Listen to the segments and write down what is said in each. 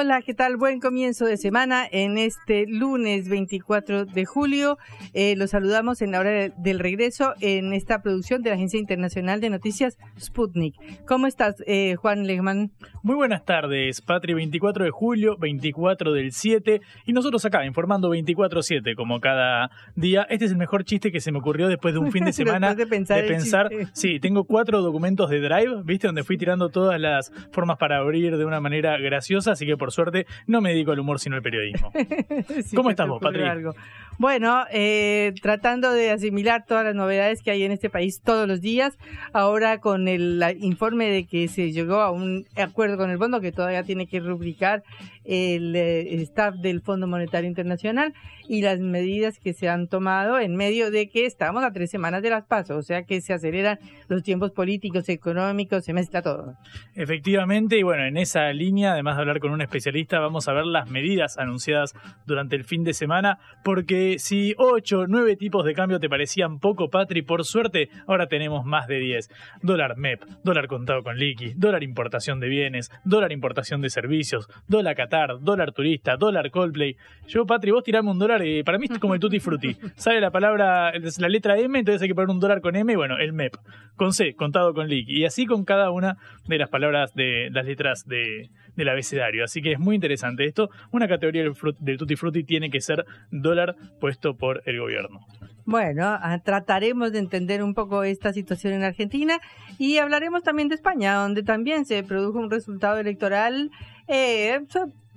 Hola, ¿qué tal? Buen comienzo de semana en este lunes 24 de julio. Eh, los saludamos en la hora del regreso en esta producción de la Agencia Internacional de Noticias Sputnik. ¿Cómo estás, eh, Juan Legman? Muy buenas tardes, Patri. 24 de julio, 24 del 7. Y nosotros acá, informando 24-7, como cada día. Este es el mejor chiste que se me ocurrió después de un fin de semana. de pensar. De pensar sí, tengo cuatro documentos de Drive, ¿viste? Donde fui tirando todas las formas para abrir de una manera graciosa. Así que por suerte no me dedico al humor sino al periodismo. sí, ¿Cómo estás vos, Patri? Algo. Bueno, eh, tratando de asimilar todas las novedades que hay en este país todos los días, ahora con el informe de que se llegó a un acuerdo con el fondo que todavía tiene que rubricar el, el staff del Fondo Monetario Internacional y las medidas que se han tomado en medio de que estamos a tres semanas de las pasos, o sea que se aceleran los tiempos políticos, económicos, se mezcla todo. Efectivamente, y bueno, en esa línea, además de hablar con un especialista, vamos a ver las medidas anunciadas durante el fin de semana, porque si ocho, nueve tipos de cambio te parecían poco, Patri, por suerte ahora tenemos más de 10. Dólar MEP, dólar contado con liqui, dólar importación de bienes, dólar importación de servicios, dólar Qatar, dólar turista, dólar Coldplay. Yo, Patri, vos tirame un dólar y para mí es como el tutti frutti. Sale la palabra, la letra M, entonces hay que poner un dólar con M, bueno, el MEP, con C, contado con liqui. Y así con cada una de las palabras de las letras de, del abecedario. Así que es muy interesante esto. Una categoría del, frut, del tutti frutti tiene que ser dólar puesto por el gobierno. Bueno, trataremos de entender un poco esta situación en Argentina y hablaremos también de España, donde también se produjo un resultado electoral, eh,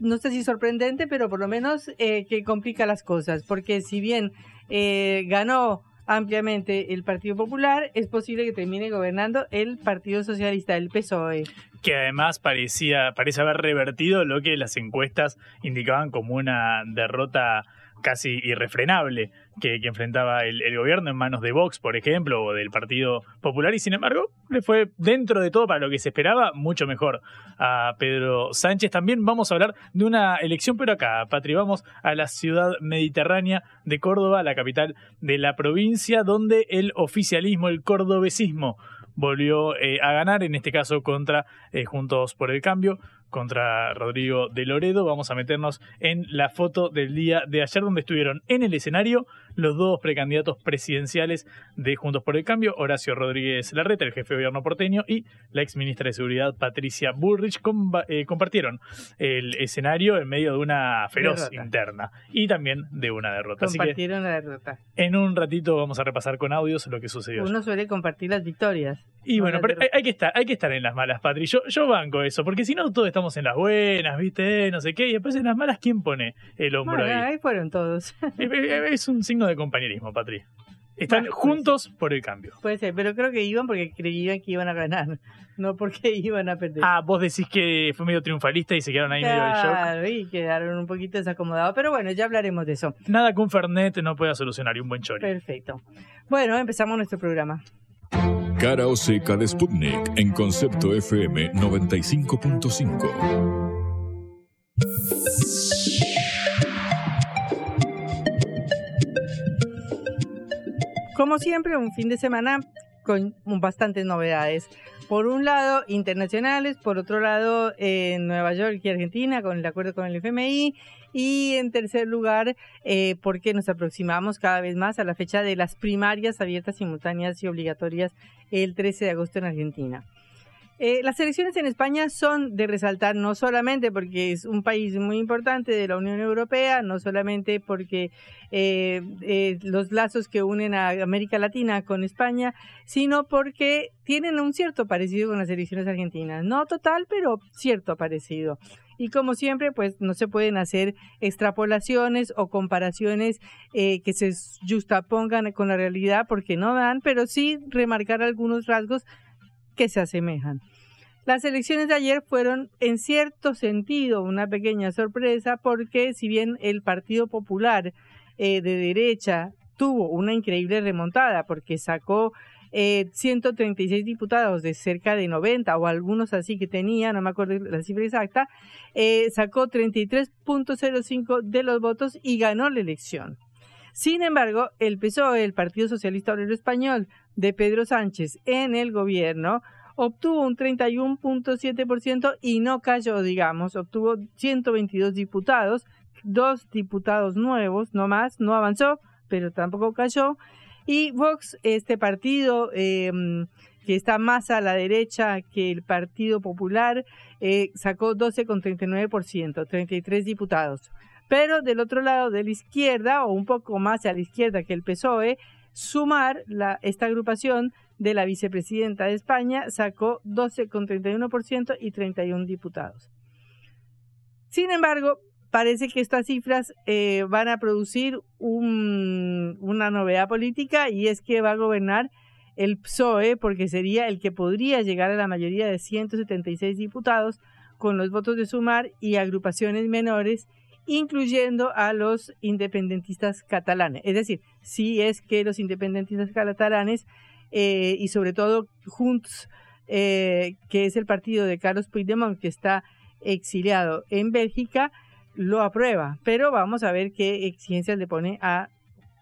no sé si sorprendente, pero por lo menos eh, que complica las cosas, porque si bien eh, ganó ampliamente el Partido Popular, es posible que termine gobernando el Partido Socialista, el PSOE. Que además parecía, parece haber revertido lo que las encuestas indicaban como una derrota casi irrefrenable que, enfrentaba el, el, gobierno en manos de Vox, por ejemplo, o del Partido Popular, y sin embargo le fue dentro de todo para lo que se esperaba mucho mejor a Pedro Sánchez. También vamos a hablar de una elección, pero acá, Patri, vamos a la ciudad mediterránea de Córdoba, la capital de la provincia, donde el oficialismo, el cordobesismo, volvió eh, a ganar, en este caso contra eh, Juntos por el Cambio, contra Rodrigo de Loredo. Vamos a meternos en la foto del día de ayer, donde estuvieron en el escenario los dos precandidatos presidenciales de Juntos por el Cambio, Horacio Rodríguez Larreta, el jefe de gobierno porteño, y la ex ministra de Seguridad, Patricia Bullrich, eh, compartieron el escenario en medio de una feroz derrota. interna y también de una derrota. Compartieron la derrota. En un ratito vamos a repasar con audios lo que sucedió. Uno suele compartir las victorias. Y bueno, pero hay, hay, que estar, hay que estar en las malas, Patri. Yo, yo banco eso, porque si no todos estamos en las buenas, ¿viste? No sé qué, y después en las malas, ¿quién pone el hombro bueno, ahí? ahí fueron todos. es un signo de compañerismo, Patri. Están bueno, juntos ser. por el cambio. Puede ser, pero creo que iban porque creían que iban a ganar, no porque iban a perder. Ah, vos decís que fue medio triunfalista y se quedaron ahí claro, medio del shock. y quedaron un poquito desacomodados, pero bueno, ya hablaremos de eso. Nada que un Fernet no pueda solucionar y un buen chori. Perfecto. Bueno, empezamos nuestro programa. Cara o seca de Sputnik en Concepto FM 95.5. Como siempre, un fin de semana con bastantes novedades. Por un lado, internacionales, por otro lado, en Nueva York y Argentina, con el acuerdo con el FMI. Y en tercer lugar, eh, porque nos aproximamos cada vez más a la fecha de las primarias abiertas, simultáneas y obligatorias el 13 de agosto en Argentina. Eh, las elecciones en España son de resaltar no solamente porque es un país muy importante de la Unión Europea, no solamente porque eh, eh, los lazos que unen a América Latina con España, sino porque tienen un cierto parecido con las elecciones argentinas. No total, pero cierto parecido. Y como siempre, pues no se pueden hacer extrapolaciones o comparaciones que se justapongan con la realidad porque no dan, pero sí remarcar algunos rasgos que se asemejan. Las elecciones de ayer fueron en cierto sentido una pequeña sorpresa porque si bien el Partido Popular eh, de derecha tuvo una increíble remontada porque sacó eh, 136 diputados de cerca de 90 o algunos así que tenía, no me acuerdo la cifra exacta, eh, sacó 33.05 de los votos y ganó la elección. Sin embargo, el PSOE, el Partido Socialista Obrero Español de Pedro Sánchez en el gobierno, obtuvo un 31.7% y no cayó, digamos, obtuvo 122 diputados, dos diputados nuevos, no más, no avanzó, pero tampoco cayó. Y Vox, este partido em, que está más a la derecha que el Partido Popular, eh, sacó 12,39%, 33 diputados. Pero del otro lado de la izquierda, o un poco más a la izquierda que el PSOE, Sumar, la, esta agrupación de la vicepresidenta de España, sacó 12,31% y 31 diputados. Sin embargo, parece que estas cifras eh, van a producir un, una novedad política y es que va a gobernar el PSOE porque sería el que podría llegar a la mayoría de 176 diputados con los votos de Sumar y agrupaciones menores incluyendo a los independentistas catalanes. Es decir, si es que los independentistas catalanes eh, y sobre todo Junts, eh, que es el partido de Carlos Puigdemont, que está exiliado en Bélgica, lo aprueba. Pero vamos a ver qué exigencias le pone a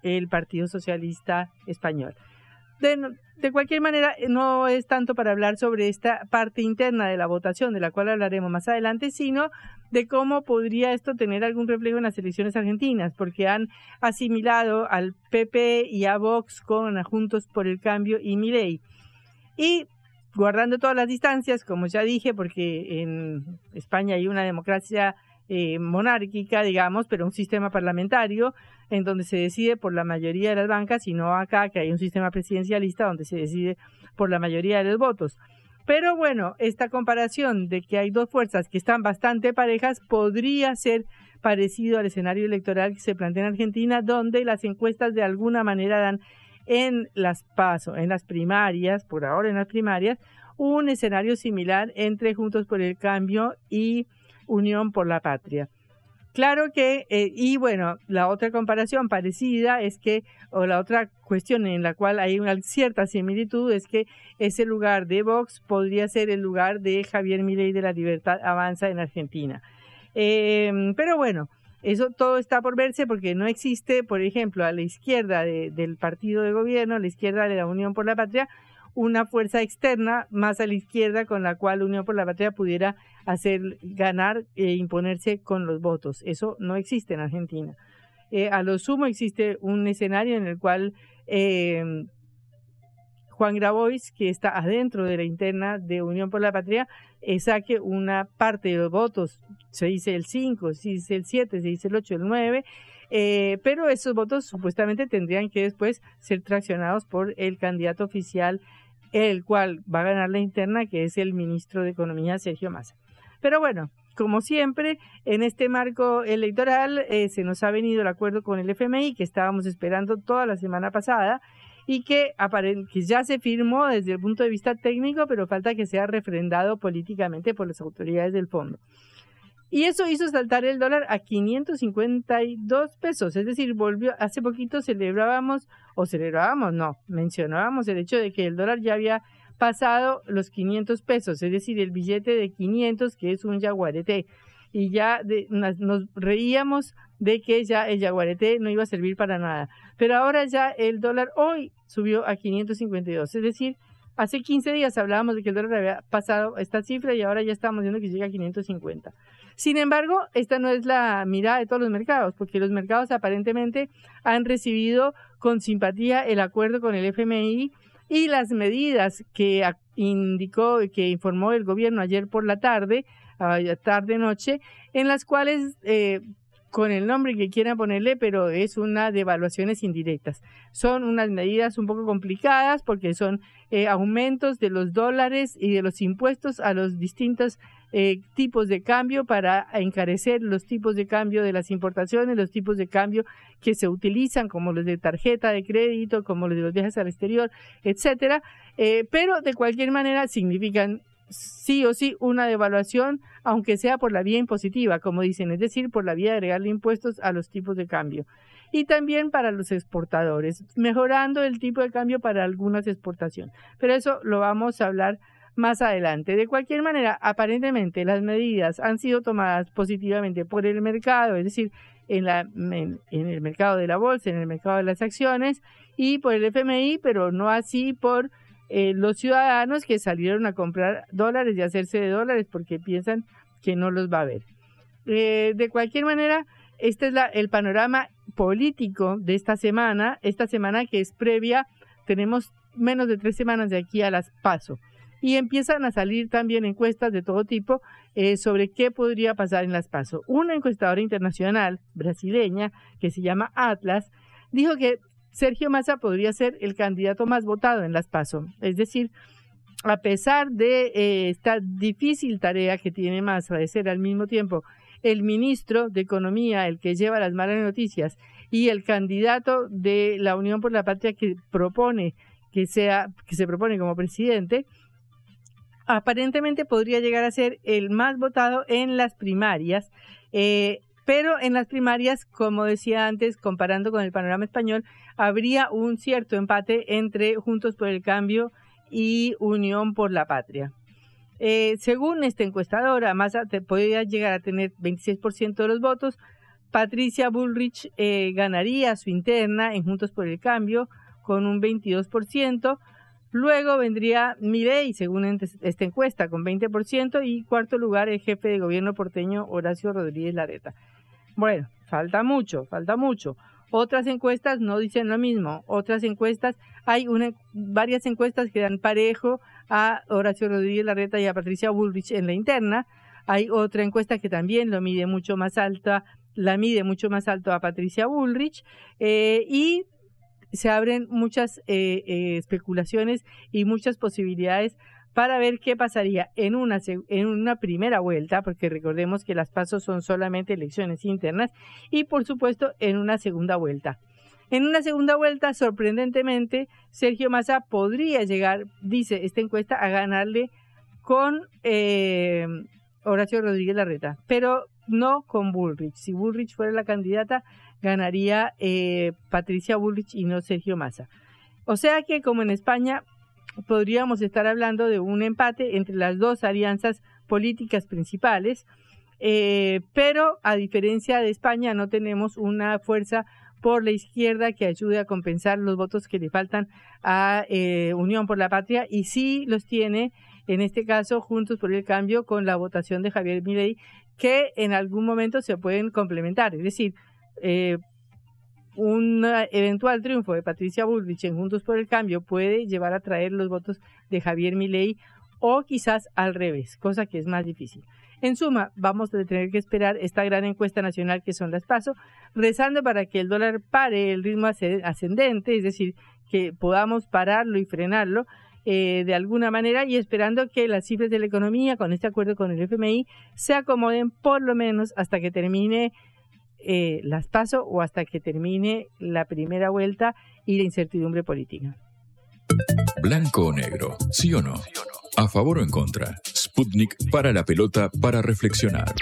el Partido Socialista Español. De, cualquier manera, no es tanto para hablar sobre esta parte interna de la votación, de la cual hablaremos más adelante, sino de cómo podría esto tener algún reflejo en las elecciones argentinas, porque han asimilado al PP y a Vox con Juntos por el Cambio y Milei. Y guardando todas las distancias, como ya dije, porque en España hay una democracia eh, monárquica, digamos, pero un sistema parlamentario en donde se decide por la mayoría de las bancas y no acá que hay un sistema presidencialista donde se decide por la mayoría de los votos. Pero bueno, esta comparación de que hay dos fuerzas que están bastante parejas podría ser parecido al escenario electoral que se plantea en Argentina, donde las encuestas de alguna manera dan en las pasos, en las primarias, por ahora en las primarias, un escenario similar entre Juntos por el Cambio y Unión por la Patria. Claro que, eh, y bueno, la otra comparación parecida es que, o la otra cuestión en la cual hay una cierta similitud es que ese lugar de Vox podría ser el lugar de Javier Milei de la Libertad Avanza en Argentina. Em, pero bueno, eso todo está por verse porque no existe, por ejemplo, a la izquierda del partido de gobierno, a la izquierda de la Unión por la Patria, una fuerza externa más a la izquierda con la cual Unión por la Patria pudiera hacer ganar e imponerse con los votos. Eso no existe en Argentina. Eh, a lo sumo existe un escenario en el cual eh, Juan Grabois, que está adentro de la interna de Unión por la Patria, eh, saque una parte de los votos, se dice el 5, se dice el 7, se dice el 8, el 9, pero esos votos supuestamente tendrían que después ser traccionados por el candidato oficial el cual va a ganar la interna, que es el ministro de Economía, Sergio Massa. Pero bueno, como siempre, en este marco electoral eh, se nos ha venido el acuerdo con el FMI que estábamos esperando toda la semana pasada y que, que ya se firmó desde el punto de vista técnico, pero falta que sea refrendado políticamente por las autoridades del fondo. Y eso hizo saltar el dólar a 552 pesos, es decir, volvió, hace poquito celebrábamos, o celebrábamos, no, mencionábamos el hecho de que el dólar ya había pasado los 500 pesos, es decir, el billete de 500 que es un yaguarete. Y ya nos reíamos de que ya el yaguarete no iba a servir para nada. Pero ahora ya el dólar hoy subió a 552, es decir, hace 15 días hablábamos de que el dólar había pasado esta cifra y ahora ya estamos viendo que llega a 550. Sin embargo, esta no es la mirada de todos los mercados, porque los mercados aparentemente han recibido con simpatía el acuerdo con el FMI y las medidas que indicó, que informó el gobierno ayer por la tarde, tarde-noche, en las cuales eh, con el nombre que quieran ponerle, pero es una de evaluaciones indirectas. Son unas medidas un poco complicadas porque son eh, aumentos de los dólares y de los impuestos a los distintos eh, tipos de cambio para encarecer los tipos de cambio de las importaciones, los tipos de cambio que se utilizan, como los de tarjeta de crédito, como los de los viajes al exterior, etcétera. Eh, pero de cualquier manera significan sí o sí una devaluación, aunque sea por la vía impositiva, como dicen, es decir, por la vía de agregarle impuestos a los tipos de cambio. Y también para los exportadores, mejorando el tipo de cambio para algunas exportaciones. Pero eso lo vamos a hablar más adelante. De cualquier manera, aparentemente las medidas han sido tomadas positivamente por el mercado, es decir, en, la, en, el mercado de la bolsa, en el mercado de las acciones y por el FMI, pero no así por eh, los ciudadanos que salieron a comprar dólares y hacerse de dólares porque piensan que no los va a ver. Eh, de cualquier manera, este es el panorama político de esta semana, esta semana que es previa, tenemos menos de tres semanas de aquí a las PASO. Y empiezan a salir también encuestas de todo tipo eh, sobre qué podría pasar en las PASO. Una encuestadora internacional brasileña que se llama Atlas dijo que Sergio Massa podría ser el candidato más votado en las PASO. Es decir, a pesar de eh, esta difícil tarea que tiene Massa de ser al mismo tiempo el ministro de Economía, el que lleva las malas noticias, y el candidato de la Unión por la Patria que propone que sea que se propone como presidente, aparentemente podría llegar a ser el más votado en las primarias. Eh, pero en las primarias, como decía antes, comparando con el panorama español, habría un cierto empate entre Juntos por el Cambio y Unión por la Patria. Eh, según esta encuestadora, Massa podría llegar a tener 26% de los votos. Patricia Bullrich eh, ganaría su interna en Juntos por el Cambio con un 22%. Luego vendría Milei, según esta encuesta, con 20%. Y cuarto lugar, el jefe de gobierno porteño Horacio Rodríguez Lareta. Bueno, falta mucho, falta mucho. Otras encuestas no dicen lo mismo. Otras encuestas, hay una, varias encuestas que dan parejo a Horacio Rodríguez Larreta y a Patricia Bullrich en la interna. Hay otra encuesta que también lo mide mucho más alta, la mide mucho más alto a Patricia Bullrich. Eh, y se abren muchas eh, eh, especulaciones y muchas posibilidades para ver qué pasaría en una, en una primera vuelta, porque recordemos que las pasos son solamente elecciones internas, y por supuesto en una segunda vuelta. En una segunda vuelta, sorprendentemente, Sergio Massa podría llegar, dice esta encuesta, a ganarle con eh, Horacio Rodríguez Larreta, pero no con Bullrich. Si Bullrich fuera la candidata, ganaría eh, Patricia Bullrich y no Sergio Massa. O sea que, como en España, podríamos estar hablando de un empate entre las dos alianzas políticas principales, eh, pero a diferencia de España no tenemos una fuerza por la izquierda que ayude a compensar los votos que le faltan a eh, Unión por la Patria y sí los tiene en este caso Juntos por el Cambio con la votación de Javier Milei que en algún momento se pueden complementar, es decir, eh, un eventual triunfo de Patricia Bullrich en Juntos por el Cambio puede llevar a traer los votos de Javier Milei o quizás al revés, cosa que es más difícil. En suma, vamos a tener que esperar esta gran encuesta nacional que son las PASO, rezando para que el dólar pare el ritmo ascendente, es decir, que podamos pararlo y frenarlo eh, de alguna manera y esperando que las cifras de la economía con este acuerdo con el FMI se acomoden por lo menos hasta que termine eh, las paso o hasta que termine la primera vuelta y la incertidumbre política. Blanco o negro, sí o no. A favor o en contra. Sputnik para la pelota para reflexionar.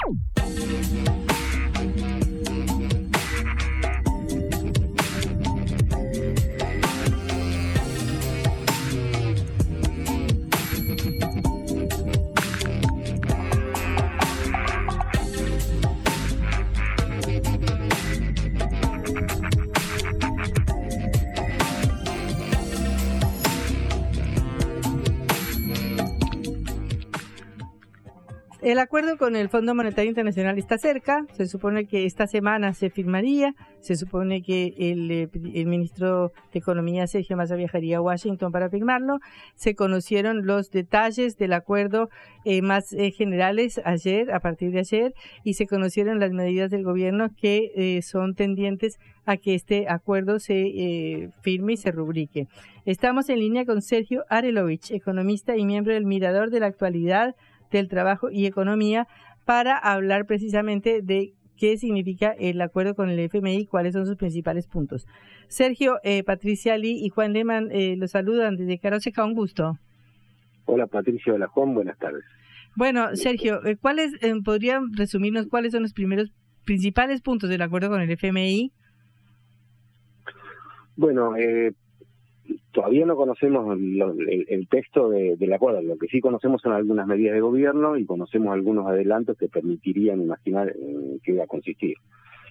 El acuerdo con el Fondo Monetario Internacional está cerca, se supone que esta semana se firmaría, se supone que el, eh, ministro de Economía Sergio Massa viajaría a Washington para firmarlo. Se conocieron los detalles del acuerdo eh, más eh, generales ayer, a partir de ayer, y se conocieron las medidas del gobierno que son tendientes a que este acuerdo se firme y se rubrique. Estamos en línea con Sergio Arelovich, economista y miembro del Mirador de la Actualidad del Trabajo y Economía para hablar precisamente de qué significa el acuerdo con el FMI y cuáles son sus principales puntos. Sergio, eh, Patricia Lee y Juan Lehmann eh, los saludan desde Caroseca, un gusto. Hola Patricia, hola Juan, buenas tardes. Bueno, Sergio, eh, ¿cuáles podrían resumirnos cuáles son los primeros principales puntos del acuerdo con el FMI? Bueno, eh, todavía no conocemos el, texto del acuerdo, lo que sí conocemos son algunas medidas de gobierno y conocemos algunos adelantos que permitirían imaginar en qué iba a consistir.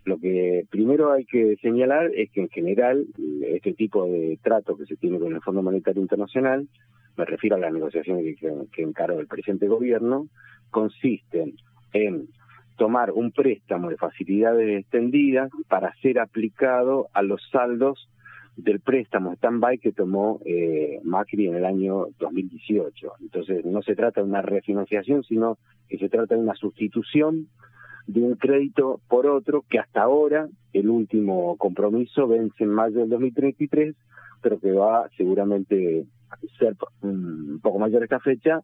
Lo que primero hay que señalar es que en general este tipo de trato que se tiene con el Fondo Monetario Internacional, me refiero a las negociaciones que, que encaró el presente gobierno, consisten en tomar un préstamo de facilidades extendidas para ser aplicado a los saldos del préstamo stand-by que tomó eh, Macri en el año 2018. Entonces, no se trata de una refinanciación, sino que se trata de una sustitución de un crédito por otro que hasta ahora, el último compromiso vence en mayo del 2033, pero que va seguramente a ser un poco mayor esta fecha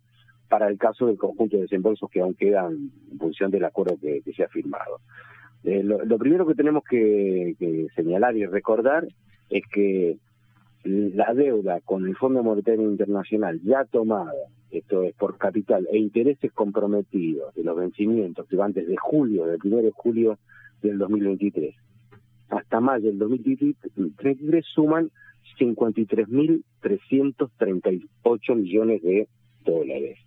para el caso del conjunto de desembolsos que aún quedan en función del acuerdo que, se ha firmado. Eh, lo, primero que tenemos que señalar y recordar es que la deuda con el Fondo Monetario Internacional ya tomada, esto es por capital, e intereses comprometidos de los vencimientos que van desde julio, del 1 de julio del 2023 hasta mayo del 2033 suman 53.338 millones de dólares.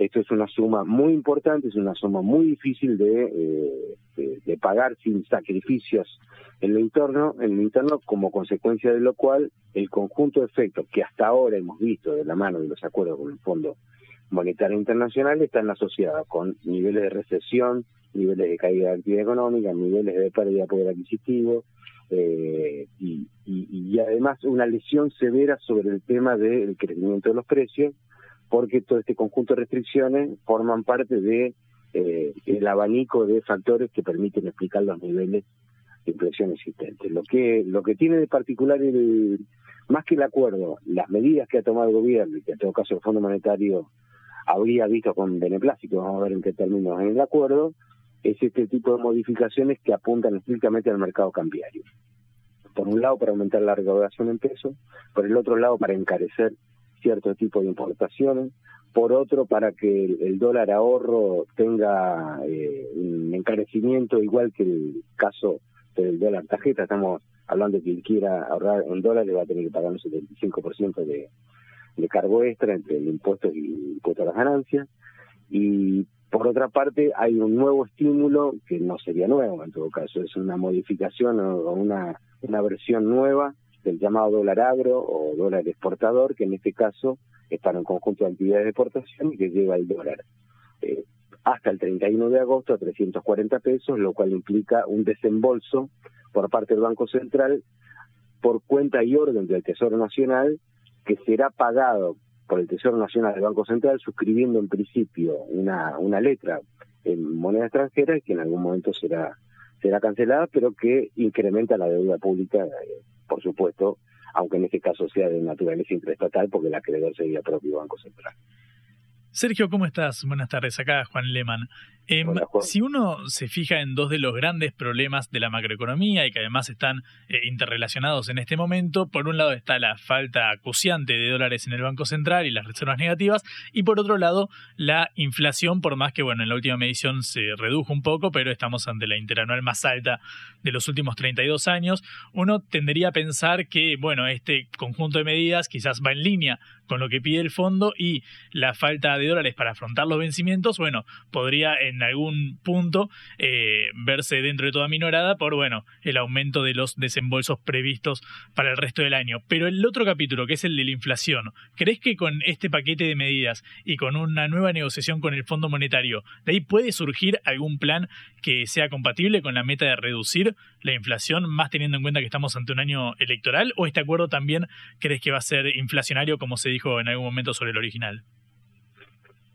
Esto es una suma muy importante, es una suma muy difícil de, eh, pagar sin sacrificios en el entorno, en el interno, como consecuencia de lo cual el conjunto de efectos que hasta ahora hemos visto de la mano de los acuerdos con el Fondo Monetario Internacional están asociados con niveles de recesión, niveles de caída de actividad económica, niveles de pérdida de poder adquisitivo, eh, y, y, además una lesión severa sobre el tema del crecimiento de los precios, porque todo este conjunto de restricciones forman parte de eh, el abanico de factores que permiten explicar los niveles de inflación existentes. Lo que lo que tiene de particular el más que el acuerdo, las medidas que ha tomado el gobierno y que en todo caso el Fondo Monetario habría visto con beneplácito, vamos a ver en qué términos en el acuerdo, es este tipo de modificaciones que apuntan estrictamente al mercado cambiario. Por un lado, para aumentar la recaudación en pesos, por el otro lado, para encarecer cierto tipo de importaciones, por otro para que el, dólar ahorro tenga eh, un encarecimiento igual que el caso del dólar tarjeta, estamos hablando de quien quiera ahorrar en dólares va a tener que pagar un 75% de, de cargo extra entre el impuesto y el las ganancias, y por otra parte hay un nuevo estímulo que no sería nuevo en todo caso, es una modificación o una, una versión nueva del llamado dólar agro o dólar exportador, que en este caso es para un conjunto de actividades de exportación y que lleva el dólar eh, hasta el 31 de agosto a 340 pesos, lo cual implica un desembolso por parte del Banco Central por cuenta y orden del Tesoro Nacional que será pagado por el Tesoro Nacional del Banco Central suscribiendo en principio una, una letra en moneda extranjera y que en algún momento será será cancelada, pero que incrementa la deuda pública eh, por supuesto, aunque en este caso sea de naturaleza interestatal, porque el acreedor sería propio Banco Central. Sergio, ¿cómo estás? Buenas tardes, acá Juan Lehmann. Em, si uno se fija en dos de los grandes problemas de la macroeconomía y que además están eh, interrelacionados en este momento, por un lado está la falta acuciante de dólares en el Banco Central y las reservas negativas, y por otro lado la inflación, por más que bueno, en la última medición se redujo un poco, pero estamos ante la interanual más alta de los últimos 32 años, uno tendería a pensar que bueno, este conjunto de medidas quizás va en línea con lo que pide el fondo y la falta de dólares para afrontar los vencimientos, bueno, podría en algún punto eh, verse dentro de toda minorada por, bueno, el aumento de los desembolsos previstos para el resto del año. Pero el otro capítulo, que es el de la inflación, ¿crees que con este paquete de medidas y con una nueva negociación con el Fondo Monetario, de ahí puede surgir algún plan que sea compatible con la meta de reducir la inflación, más teniendo en cuenta que estamos ante un año electoral? ¿O este acuerdo también crees que va a ser inflacionario, como se dijo en algún momento sobre el original?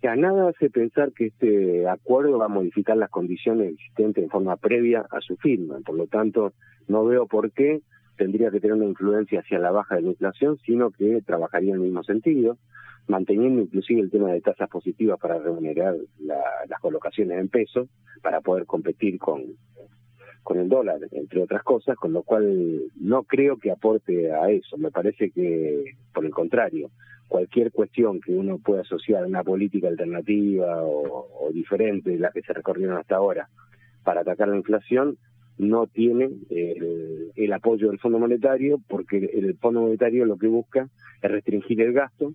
A nada hace pensar que este acuerdo va a modificar las condiciones existentes en forma previa a su firma. Por lo tanto, no veo por qué tendría que tener una influencia hacia la baja de la inflación, sino que trabajaría en el mismo sentido, manteniendo inclusive el tema de tasas positivas para remunerar las colocaciones en pesos, para poder competir con, con el dólar, entre otras cosas, con lo cual no creo que aporte a eso. Me parece que, por el contrario, cualquier cuestión que uno pueda asociar a una política alternativa o, diferente de la que se recorrieron hasta ahora para atacar la inflación, no tiene el, apoyo del Fondo Monetario, porque el Fondo Monetario lo que busca es restringir el gasto,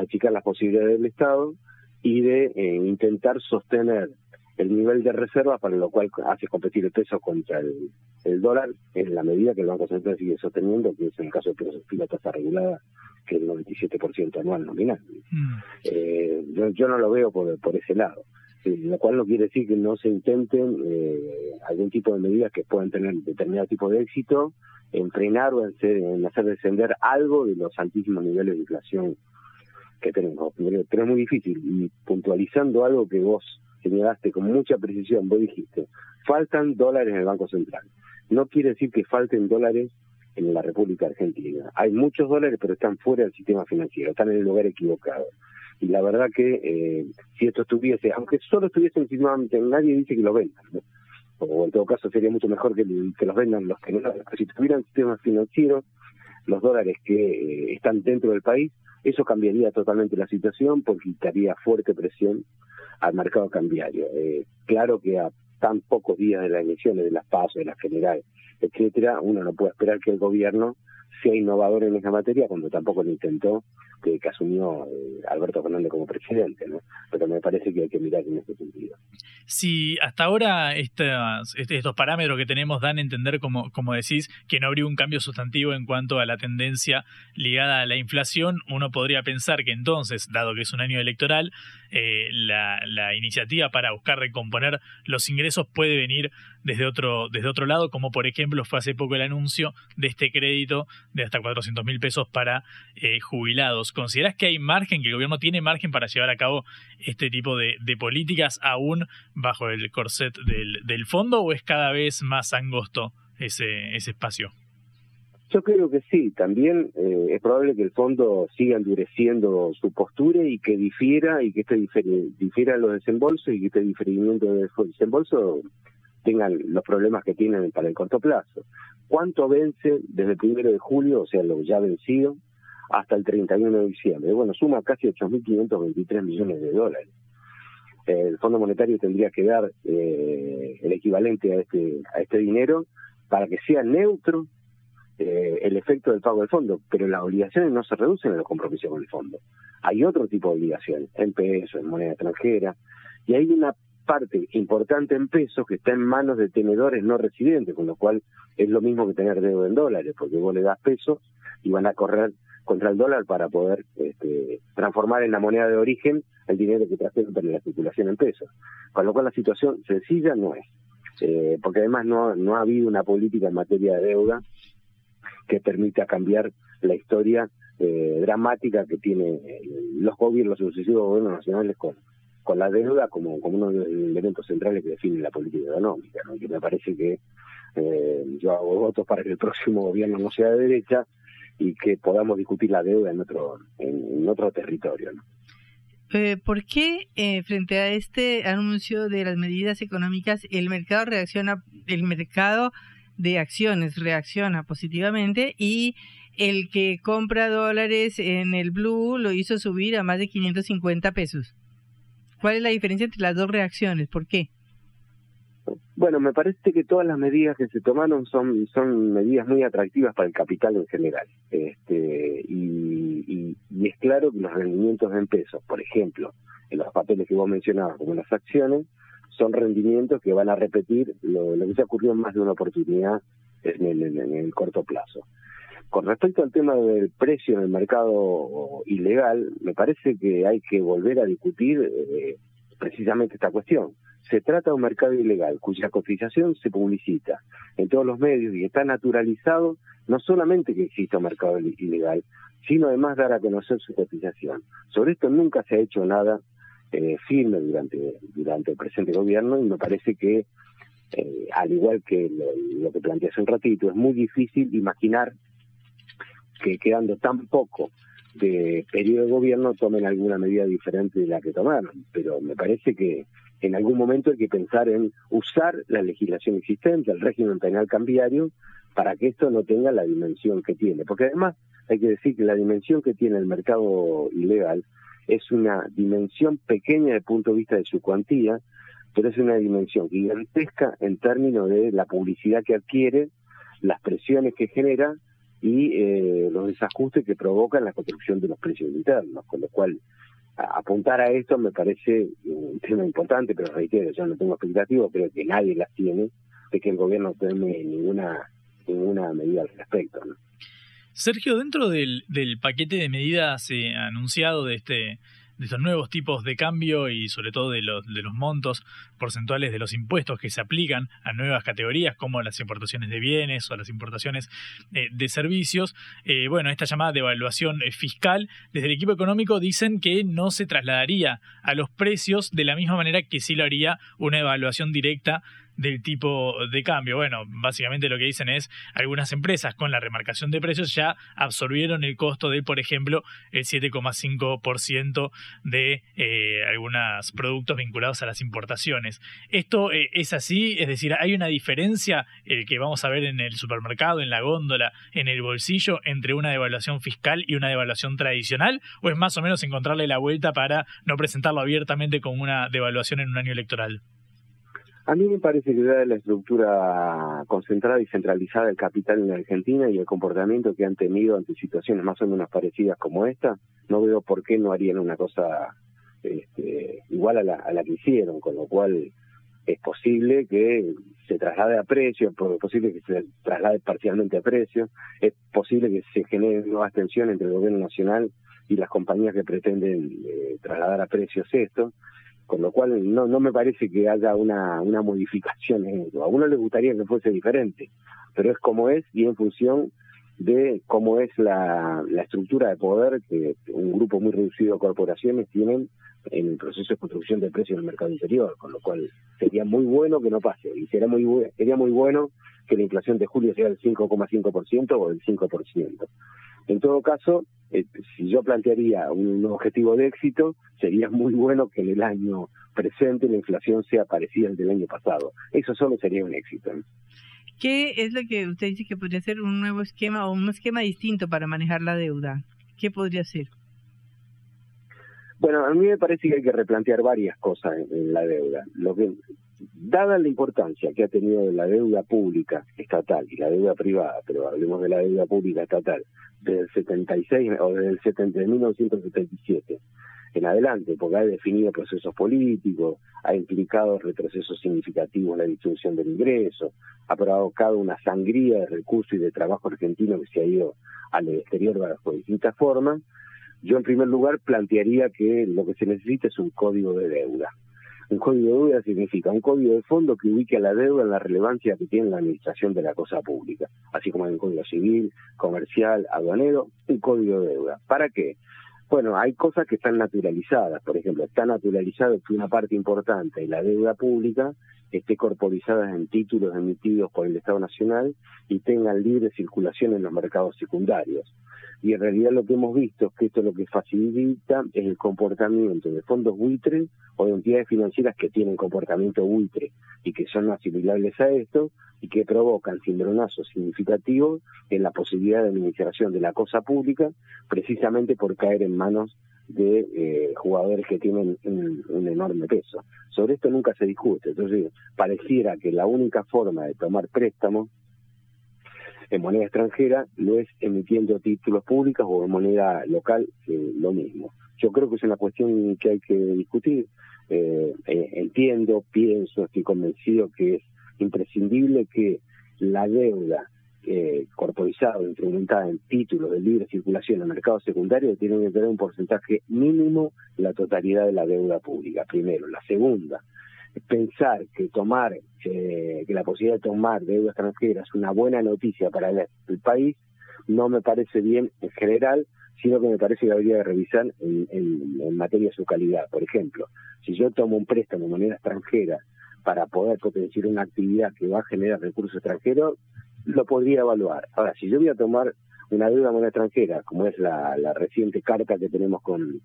achicar las posibilidades del Estado y de eh, intentar sostener el nivel de reserva, para lo cual hace competir el peso contra el, dólar en la medida que el Banco Central sigue sosteniendo, que es en el caso de la tasa regulada, que es el 97% anual nominal. Mm. Eh, yo, no lo veo por, por ese lado, lo cual no quiere decir que no se intenten eh, algún tipo de medidas que puedan tener determinado tipo de éxito en frenar o en, en hacer descender algo de los altísimos niveles de inflación que tenemos. Pero es muy difícil. Y puntualizando algo que vos señalaste con mucha precisión, vos dijiste, faltan dólares en el Banco Central. No quiere decir que falten dólares en la República Argentina. Hay muchos dólares, pero están fuera del sistema financiero, están en el lugar equivocado. Y la verdad que eh, si esto estuviese, aunque solo estuviese sistema, nadie dice que lo vendan, o en todo caso sería mucho mejor que, los vendan los que no. Si tuvieran sistema financiero, los dólares que eh, están dentro del país, eso cambiaría totalmente la situación porque quitaría fuerte presión al mercado cambiario. Eh, claro que a tan pocos días de las elecciones, de las pasos, de las generales, etcétera, uno no puede esperar que el gobierno sea innovador en esa materia cuando tampoco lo intentó que, asumió eh, Alberto Fernández como presidente, ¿no? Pero me parece que hay que mirar en ese sentido. Si hasta ahora este, estos parámetros que tenemos dan a entender, como, como decís, que no habría un cambio sustantivo en cuanto a la tendencia ligada a la inflación, uno podría pensar que entonces, dado que es un año electoral, eh, la iniciativa para buscar recomponer los ingresos puede venir desde otro, desde otro lado, como por ejemplo fue hace poco el anuncio de este crédito de hasta 400 mil pesos para eh, jubilados. ¿Consideras que hay margen, que el gobierno tiene margen para llevar a cabo este tipo de, políticas aún bajo el corset del, fondo o es cada vez más angosto ese, ese espacio? Yo creo que sí, también eh, es probable que el fondo siga endureciendo su postura y que difiera y que este difiera los desembolsos y que este diferimiento de desembolso tengan los problemas que tienen para el corto plazo. ¿Cuánto vence desde el primero de julio, o sea, lo ya vencido, hasta el 31 de diciembre? Bueno, suma casi 8.523 millones de dólares. El Fondo Monetario tendría que dar eh, el equivalente a este, a este dinero para que sea neutro eh, el efecto del pago del fondo, pero las obligaciones no se reducen en los compromisos con el fondo. Hay otro tipo de obligaciones, en pesos, en moneda extranjera, y hay una parte importante en pesos que está en manos de tenedores no residentes, con lo cual es lo mismo que tener deuda en dólares, porque vos le das pesos y van a correr contra el dólar para poder este, transformar en la moneda de origen el dinero que trajeron para la circulación en pesos. Con lo cual la situación sencilla no es, eh, porque además no, no ha habido una política en materia de deuda que permita cambiar la historia eh, dramática que tienen los gobiernos, los sucesivos gobiernos nacionales con, con la deuda como, como uno de los elementos centrales que define la política económica, ¿no? que me parece que eh, yo hago votos para que el próximo gobierno no sea de derecha y que podamos discutir la deuda en otro, en, otro territorio. ¿no? Eh, ¿Por qué eh, frente a este anuncio de las medidas económicas el mercado reacciona, el mercado de acciones reacciona positivamente y el que compra dólares en el blue lo hizo subir a más de 550 pesos? ¿Cuál es la diferencia entre las dos reacciones? ¿Por qué? Bueno, me parece que todas las medidas que se tomaron son, son medidas muy atractivas para el capital en general. Este, y, es claro que los rendimientos en pesos, por ejemplo, en los papeles que vos mencionabas, como las acciones, son rendimientos que van a repetir lo, que se ocurrió en más de una oportunidad en el, en el corto plazo. Con respecto al tema del precio en el mercado ilegal, me parece que hay que volver a discutir eh, precisamente esta cuestión. Se trata de un mercado ilegal cuya cotización se publicita en todos los medios y está naturalizado no solamente que exista un mercado ilegal, sino además dar a conocer su cotización. Sobre esto nunca se ha hecho nada eh, firme durante, el presente gobierno y me parece que, eh, al igual que lo, lo que planteé hace un ratito, es muy difícil imaginar que quedando tan poco de periodo de gobierno tomen alguna medida diferente de la que tomaron. Pero me parece que en algún momento hay que pensar en usar la legislación existente, el régimen penal cambiario, para que esto no tenga la dimensión que tiene. Porque además hay que decir que la dimensión que tiene el mercado ilegal es una dimensión pequeña desde el punto de vista de su cuantía, pero es una dimensión gigantesca en términos de la publicidad que adquiere, las presiones que genera y eh, los desajustes que provocan la construcción de los precios internos, con lo cual apuntar a esto me parece un tema importante, pero reitero, yo no tengo expectativas, creo que nadie las tiene, de que el gobierno tome ninguna, ninguna medida al respecto. Sergio, dentro del, del paquete de medidas eh, anunciado de este de estos nuevos tipos de cambio y sobre todo de los, de los montos porcentuales de los impuestos que se aplican a nuevas categorías como las importaciones de bienes o las importaciones eh, de servicios. Eh, bueno, esta llamada devaluación eh, fiscal, desde el equipo económico dicen que no se trasladaría a los precios de la misma manera que sí lo haría una evaluación directa del tipo de cambio. Bueno, básicamente lo que dicen es algunas empresas con la remarcación de precios ya absorbieron el costo de, por ejemplo, el 7,5% de eh, algunos productos vinculados a las importaciones. ¿Esto eh, es así? Es decir, ¿hay una diferencia eh, que vamos a ver en el supermercado, en la góndola, en el bolsillo, entre una devaluación fiscal y una devaluación tradicional? ¿O es más o menos encontrarle la vuelta para no presentarlo abiertamente como una devaluación en un año electoral? A mí me parece que dada la estructura concentrada y centralizada del capital en la Argentina y el comportamiento que han tenido ante situaciones más o menos parecidas como esta, no veo por qué no harían una cosa este, igual a la, a la que hicieron, con lo cual es posible que se traslade a precio, es posible que se traslade parcialmente a precio, es posible que se genere nuevas tensiones entre el gobierno nacional y las compañías que pretenden eh, trasladar a precios esto con lo cual no no me parece que haya una, una modificación en eso. A uno le gustaría que fuese diferente, pero es como es y en función de cómo es la, estructura de poder que un grupo muy reducido de corporaciones tienen en el proceso de construcción de precios en el mercado interior, con lo cual sería muy bueno que no pase y sería muy sería muy bueno que la inflación de julio sea del 5,5% o del 5%. En todo caso, eh, si yo plantearía un objetivo de éxito, sería muy bueno que en el año presente la inflación sea parecida al del año pasado. Eso solo sería un éxito. ¿Qué es lo que usted dice que podría ser un nuevo esquema o un esquema distinto para manejar la deuda? ¿Qué podría ser? Bueno, a mí me parece que hay que replantear varias cosas en, la deuda. Lo que, dada la importancia que ha tenido la deuda pública estatal y la deuda privada, pero hablemos de la deuda pública estatal, desde el 76 o desde el 70, 1977 en adelante, porque ha definido procesos políticos, ha implicado retrocesos significativos en la distribución del ingreso, ha provocado una sangría de recursos y de trabajo argentino que se ha ido al exterior bajo distintas formas, yo en primer lugar plantearía que lo que se necesita es un código de deuda. Un código de deuda significa un código de fondo que ubique a la deuda en la relevancia que tiene la administración de la cosa pública, así como en el código civil, comercial, aduanero, un código de deuda. ¿Para qué? Bueno, hay cosas que están naturalizadas, por ejemplo, está naturalizado que una parte importante de la deuda pública esté corporizada en títulos emitidos por el Estado Nacional y tengan libre circulación en los mercados secundarios. Y en realidad lo que hemos visto es que esto lo que facilita es el comportamiento de fondos buitres o de entidades financieras que tienen comportamiento buitre y que son asimilables a esto y que provocan cimbronazos significativos en la posibilidad de administración de la cosa pública precisamente por caer en manos de eh, jugadores que tienen un, enorme peso. Sobre esto nunca se discute. Entonces, pareciera que la única forma de tomar préstamo en moneda extranjera lo es emitiendo títulos públicos o en moneda local, eh, lo mismo. Yo creo que es una cuestión que hay que discutir. Eh, entiendo, pienso, estoy convencido que es imprescindible que la deuda eh, corporizada o instrumentada en títulos de libre circulación en mercado secundario tiene que tener un porcentaje mínimo la totalidad de la deuda pública, primero. La segunda, pensar que tomar, que la posibilidad de tomar deuda extranjera es una buena noticia para el, país, no me parece bien en general, sino que me parece que habría que revisar en, materia de su calidad. Por ejemplo, si yo tomo un préstamo de moneda extranjera para poder potenciar una actividad que va a generar recursos extranjeros, lo podría evaluar. Ahora, si yo voy a tomar una deuda moneda extranjera, como es la, reciente carta que tenemos con,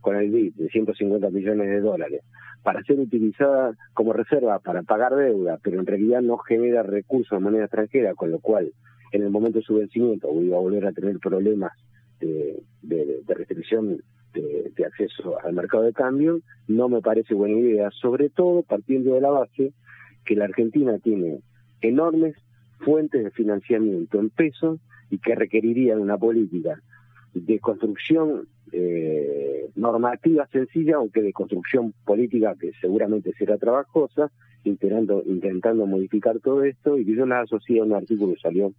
con el BID de 150 millones de dólares, para ser utilizada como reserva para pagar deuda, pero en realidad no genera recursos en moneda extranjera, con lo cual en el momento de su vencimiento voy a volver a tener problemas de, de, de restricción de, acceso al mercado de cambio, no me parece buena idea, sobre todo partiendo de la base que la Argentina tiene enormes fuentes de financiamiento en pesos y que requerirían una política de construcción eh, normativa sencilla, aunque de construcción política que seguramente será trabajosa, intentando, intentando modificar todo esto, y que yo las asocié a un artículo que salió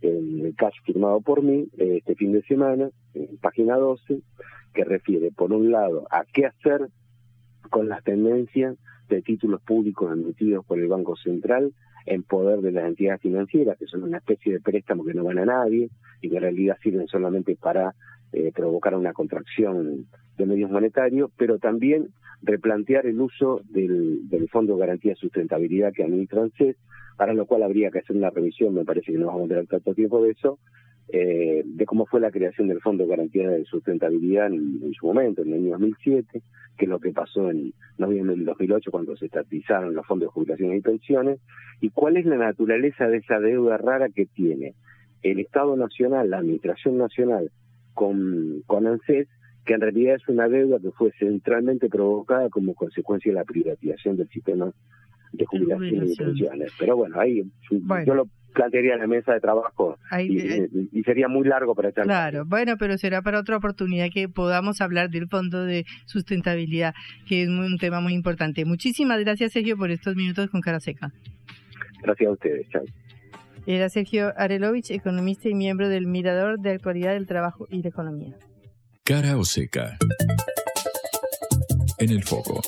en el caso firmado por mí este fin de semana, en página 12, que refiere, por un lado, a qué hacer con las tendencias de títulos públicos emitidos por el Banco Central en poder de las entidades financieras, que son una especie de préstamo que no van a nadie y que en realidad sirven solamente para eh, provocar una contracción de medios monetarios, pero también replantear el uso del, Fondo de Garantía de Sustentabilidad que administra ANSES, para lo cual habría que hacer una revisión, me parece que no vamos a tener tanto tiempo de eso, eh, de cómo fue la creación del Fondo de Garantía de Sustentabilidad en, su momento, en el año 2007, que es lo que pasó en noviembre del 2008 cuando se estatizaron los fondos de jubilaciones y pensiones, y cuál es la naturaleza de esa deuda rara que tiene el Estado Nacional, la Administración Nacional con, con ANSES, que en realidad es una deuda que fue centralmente provocada como consecuencia de la privatización del sistema de jubilaciones y pensiones. Pero bueno, ahí yo lo plantearía en la mesa de trabajo eh, y, sería muy largo para echar. Claro, bueno, pero será para otra oportunidad que podamos hablar del Fondo de Sustentabilidad, que es un tema muy importante. Muchísimas gracias, Sergio, por estos minutos con Cara Seca. Gracias a ustedes, chao. Era Sergio Arelovich, economista y miembro del Mirador de Actualidad del Trabajo y la Economía. Cara o seca. En el foco.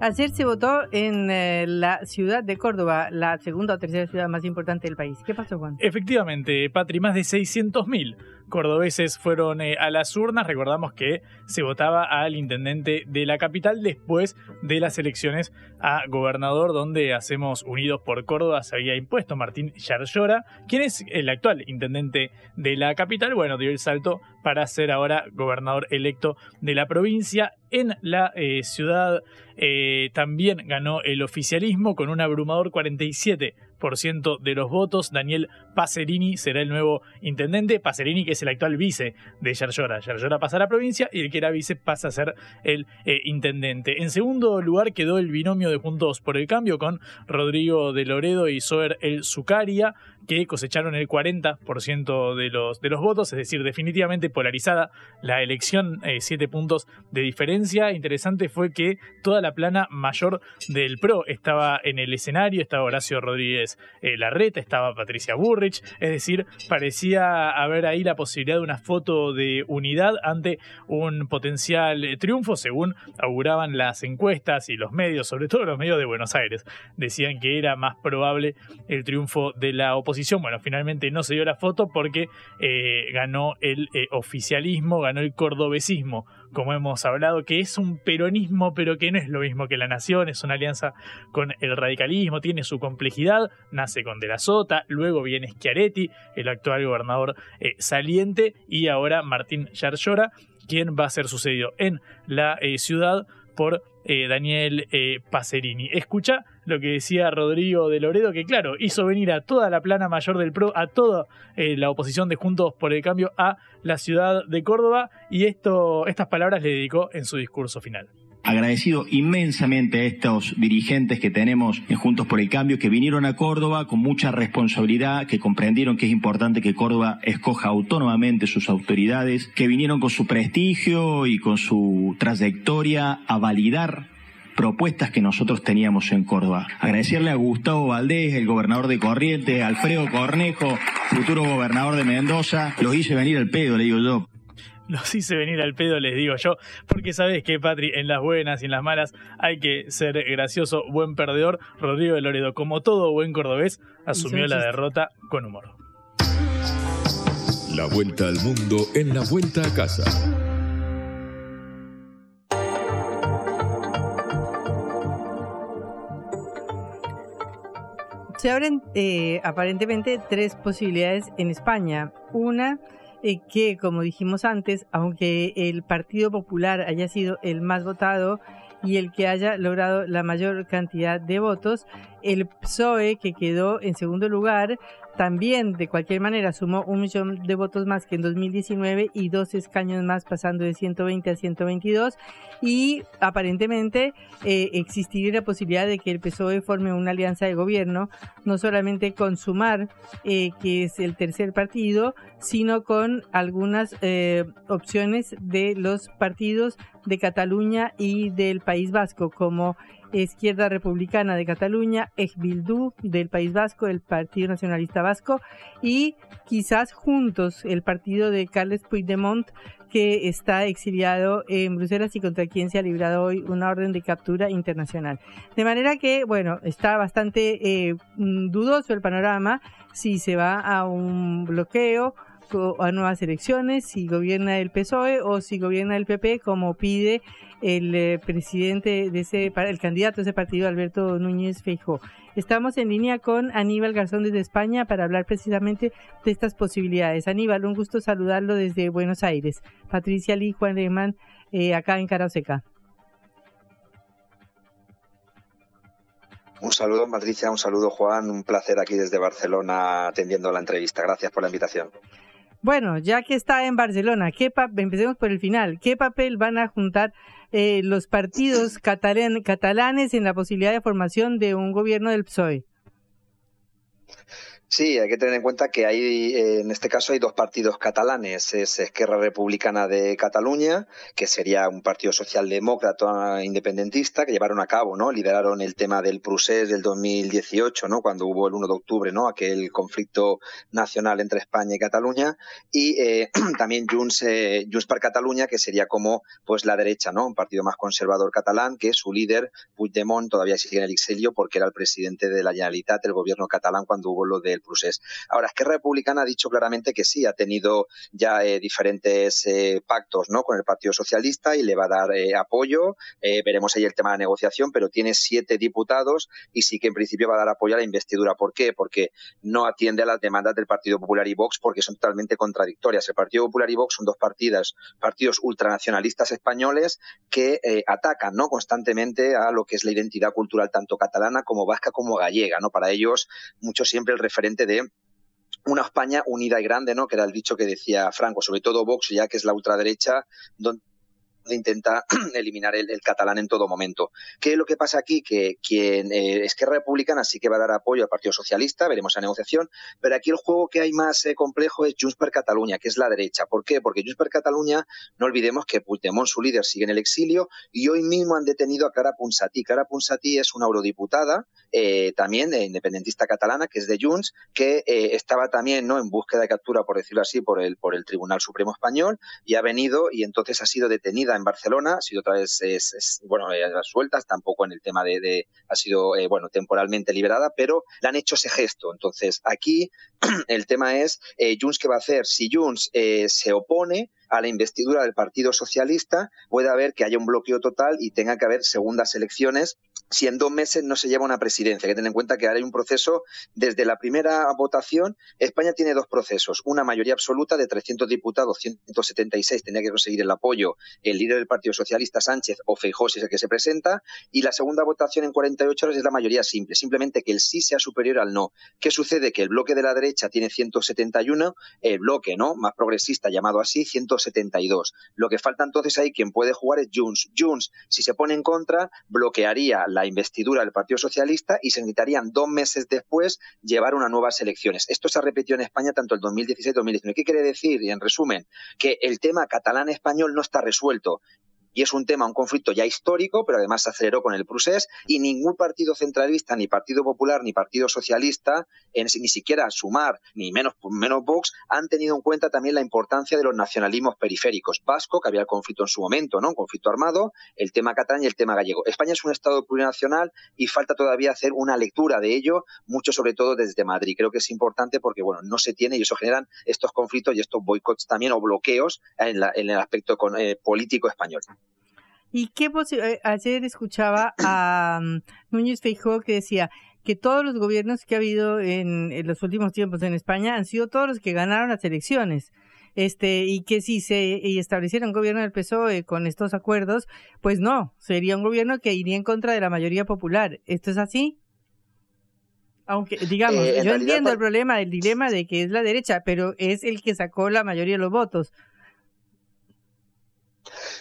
Ayer se votó en eh, la ciudad de Córdoba, la segunda o tercera ciudad más importante del país. ¿Qué pasó, Juan? Efectivamente, Patri, más de 600.000 cordobeses fueron eh, a las urnas. Recordamos que se votaba al intendente de la capital después de las elecciones a gobernador, donde Hacemos Unidos por Córdoba se había impuesto Martín Yarlora, quien es el actual intendente de la capital. Bueno, dio el salto para ser ahora gobernador electo de la provincia en la eh, ciudad eh, también ganó el oficialismo con un abrumador 47 de los votos. Daniel Pacerini será el nuevo intendente. Pacerini, que es el actual vice de Yarlora. Yarlora pasa a la provincia y el que era vice pasa a ser el eh, intendente. En segundo lugar quedó el binomio de Juntos por el Cambio con Rodrigo de Loredo y Soer El Zucaria, que cosecharon el 40% de los, de los votos, es decir, definitivamente polarizada la elección, eh, siete puntos de diferencia. Interesante fue que toda la plana mayor del PRO estaba en el escenario, estaba Horacio Rodríguez eh, la Larreta, estaba Patricia Es decir, parecía haber ahí la posibilidad de una foto de unidad ante un potencial eh, triunfo, según auguraban las encuestas y los medios, sobre todo los medios de Buenos Aires, decían que era más probable el triunfo de la oposición. Bueno, finalmente no se dio la foto porque eh, ganó el oficialismo, ganó el cordobesismo como hemos hablado, que es un peronismo, pero que no es lo mismo que la nación, es una alianza con el radicalismo, tiene su complejidad, nace con De la Sota, luego viene Schiaretti, el actual gobernador eh, saliente, y ahora Martín Yarlora, quién va a ser sucedido en la eh, ciudad por eh, Daniel eh, Pacerini. Escucha lo que decía Rodrigo de Loredo, que claro, hizo venir a toda la plana mayor del PRO, a toda eh, la oposición de Juntos por el Cambio a la ciudad de Córdoba y esto, estas palabras le dedicó en su discurso final agradecido inmensamente a estos dirigentes que tenemos en Juntos por el Cambio, que vinieron a Córdoba con mucha responsabilidad, que comprendieron que es importante que Córdoba escoja autónomamente sus autoridades, que vinieron con su prestigio y con su trayectoria a validar propuestas que nosotros teníamos en Córdoba. Agradecerle a Gustavo Valdés, el gobernador de Corrientes, Alfredo Cornejo, futuro gobernador de Mendoza, los hice venir al pedo, le digo yo los hice venir al pedo, les digo yo, porque sabes que, Patri, en las buenas y en las malas hay que ser gracioso, buen perdedor. Rodrigo de Loredo, como todo buen cordobés, asumió la derrota con humor. La vuelta al mundo en la vuelta a casa. Se abren eh, aparentemente tres posibilidades en España. Una eh, que, como dijimos antes, aunque el Partido Popular haya sido el más votado y el que haya logrado la mayor cantidad de votos, el PSOE, que quedó en segundo lugar, también de cualquier manera sumó un millón de votos más que en 2019 y dos escaños más pasando de 120 a 122 y aparentemente eh, existiría la posibilidad de que el PSOE forme una alianza de gobierno, no solamente con Sumar, eh, que es el tercer partido, sino con algunas eh, opciones de los partidos de Cataluña y del País Vasco, como Izquierda Republicana de Cataluña, Ejbildú del País Vasco, el Partido Nacionalista Vasco y quizás juntos el partido de Carles Puigdemont que está exiliado en Bruselas y contra quien se ha librado hoy una orden de captura internacional. De manera que, bueno, está bastante eh, dudoso el panorama si se va a un bloqueo a nuevas elecciones, si gobierna el PSOE o si gobierna el PP, como pide el eh, presidente de ese, el candidato de ese partido, Alberto Núñez Feijóo. Estamos en línea con Aníbal Garzón desde España para hablar precisamente de estas posibilidades. Aníbal, un gusto saludarlo desde Buenos Aires. Patricia Lee, Juan Lehmann, eh, acá en Caraoseca. Un saludo, Patricia, un saludo, Juan. Un placer aquí desde Barcelona atendiendo la entrevista. Gracias por la invitación. Bueno, ya que está en Barcelona, ¿qué empecemos por el final. ¿Qué papel van a juntar eh, los partidos catalanes en la posibilidad de formación de un gobierno del PSOE? Sí, hay que tener en cuenta que hay, eh, en este caso hay dos partidos catalanes. Es Esquerra Republicana de Cataluña, que sería un partido socialdemócrata independentista, que llevaron a cabo, ¿no? Lideraron el tema del procés del 2018, ¿no? Cuando hubo el 1 de octubre, ¿no? Aquel conflicto nacional entre España y Cataluña. Y eh, también Junts, eh, Junts per Cataluña, que sería como, pues, la derecha, ¿no? Un partido más conservador catalán, que su líder, Puigdemont, todavía sigue en el exilio porque era el presidente de la Generalitat, el gobierno catalán, cuando hubo lo del procés. Ahora, es que Republicana ha dicho claramente que sí, ha tenido ya eh, diferentes eh, pactos ¿no? con el Partido Socialista y le va a dar eh, apoyo. veremos ahí el tema de la negociación, pero tiene siete diputados y sí que en principio va a dar apoyo a la investidura. ¿Por qué? Porque no atiende a las demandas del Partido Popular y Vox porque son totalmente contradictorias. El Partido Popular y Vox son dos partidos, partidos ultranacionalistas españoles que atacan ¿no? constantemente a lo que es la identidad cultural tanto catalana como vasca como gallega. ¿no? Para ellos, mucho siempre el referente de una España unida y grande, ¿no? Que era el dicho que decía Franco, sobre todo Vox, ya que es la ultraderecha, donde intenta eliminar el, catalán en todo momento. ¿Qué es lo que pasa aquí? Que quien eh, es que Republicana sí que va a dar apoyo al Partido Socialista, veremos la negociación, pero aquí el juego que hay más eh, complejo es Junts per Catalunya, que es la derecha. ¿Por qué? Porque Junts per Catalunya, no olvidemos que Puigdemont, su líder, sigue en el exilio y hoy mismo han detenido a Clara Ponsatí. Clara Ponsatí es una eurodiputada, eh, también independentista catalana, que es de Junts, que estaba también ¿no? en búsqueda de captura, por decirlo así, por el, por el Tribunal Supremo Español y ha venido y entonces ha sido detenida en Barcelona, ha sido otra vez, es, bueno, eh, las sueltas, tampoco en el tema de, ha sido, eh, bueno, temporalmente liberada, pero le han hecho ese gesto. Entonces, aquí el tema es, eh, Junts, ¿qué va a hacer? Si Junts se opone, a la investidura del Partido Socialista, puede haber que haya un bloqueo total y tenga que haber segundas elecciones si en dos meses no se lleva una presidencia. Hay que tener en cuenta que ahora hay un proceso desde la primera votación. España tiene dos procesos. Una mayoría absoluta de 300 diputados, 176 tenía que conseguir el apoyo el líder del Partido Socialista, Sánchez, o Feijóo, si es el que se presenta. Y la segunda votación en 48 horas es la mayoría simple, simplemente que el sí sea superior al no. ¿Qué sucede? Que el bloque de la derecha tiene 171, el bloque no más progresista llamado así, 172. Lo que falta entonces ahí, quien puede jugar es Junts. Junts, si se pone en contra, bloquearía la investidura del Partido Socialista y se necesitarían dos meses después llevar unas nuevas elecciones. Esto se ha repetido en España tanto el 2016 y 2019. ¿Qué quiere decir? En resumen, que el tema catalán-español no está resuelto y es un tema, un conflicto ya histórico, pero además se aceleró con el procés y ningún partido centralista, ni Partido Popular, ni Partido Socialista, en, ni siquiera Sumar, ni menos, menos Vox, han tenido en cuenta también la importancia de los nacionalismos periféricos. Vasco, que había el conflicto en su momento, ¿no? Un conflicto armado, el tema catalán y el tema gallego. España es un Estado plurinacional y falta todavía hacer una lectura de ello, mucho sobre todo desde Madrid. Creo que es importante porque, bueno, no se tiene y eso generan estos conflictos y estos boicots también o bloqueos en, el aspecto eh, político español. ¿Y qué eh, ayer escuchaba a mm, Núñez Feijóo que decía que todos los gobiernos que ha habido en, los últimos tiempos en España han sido todos los que ganaron las elecciones. Este, y que si se y estableciera un gobierno del PSOE con estos acuerdos, pues no, sería un gobierno que iría en contra de la mayoría popular. ¿Esto es así? Aunque, digamos, eh, yo entiendo el problema, el dilema de que es la derecha, pero es el que sacó la mayoría de los votos.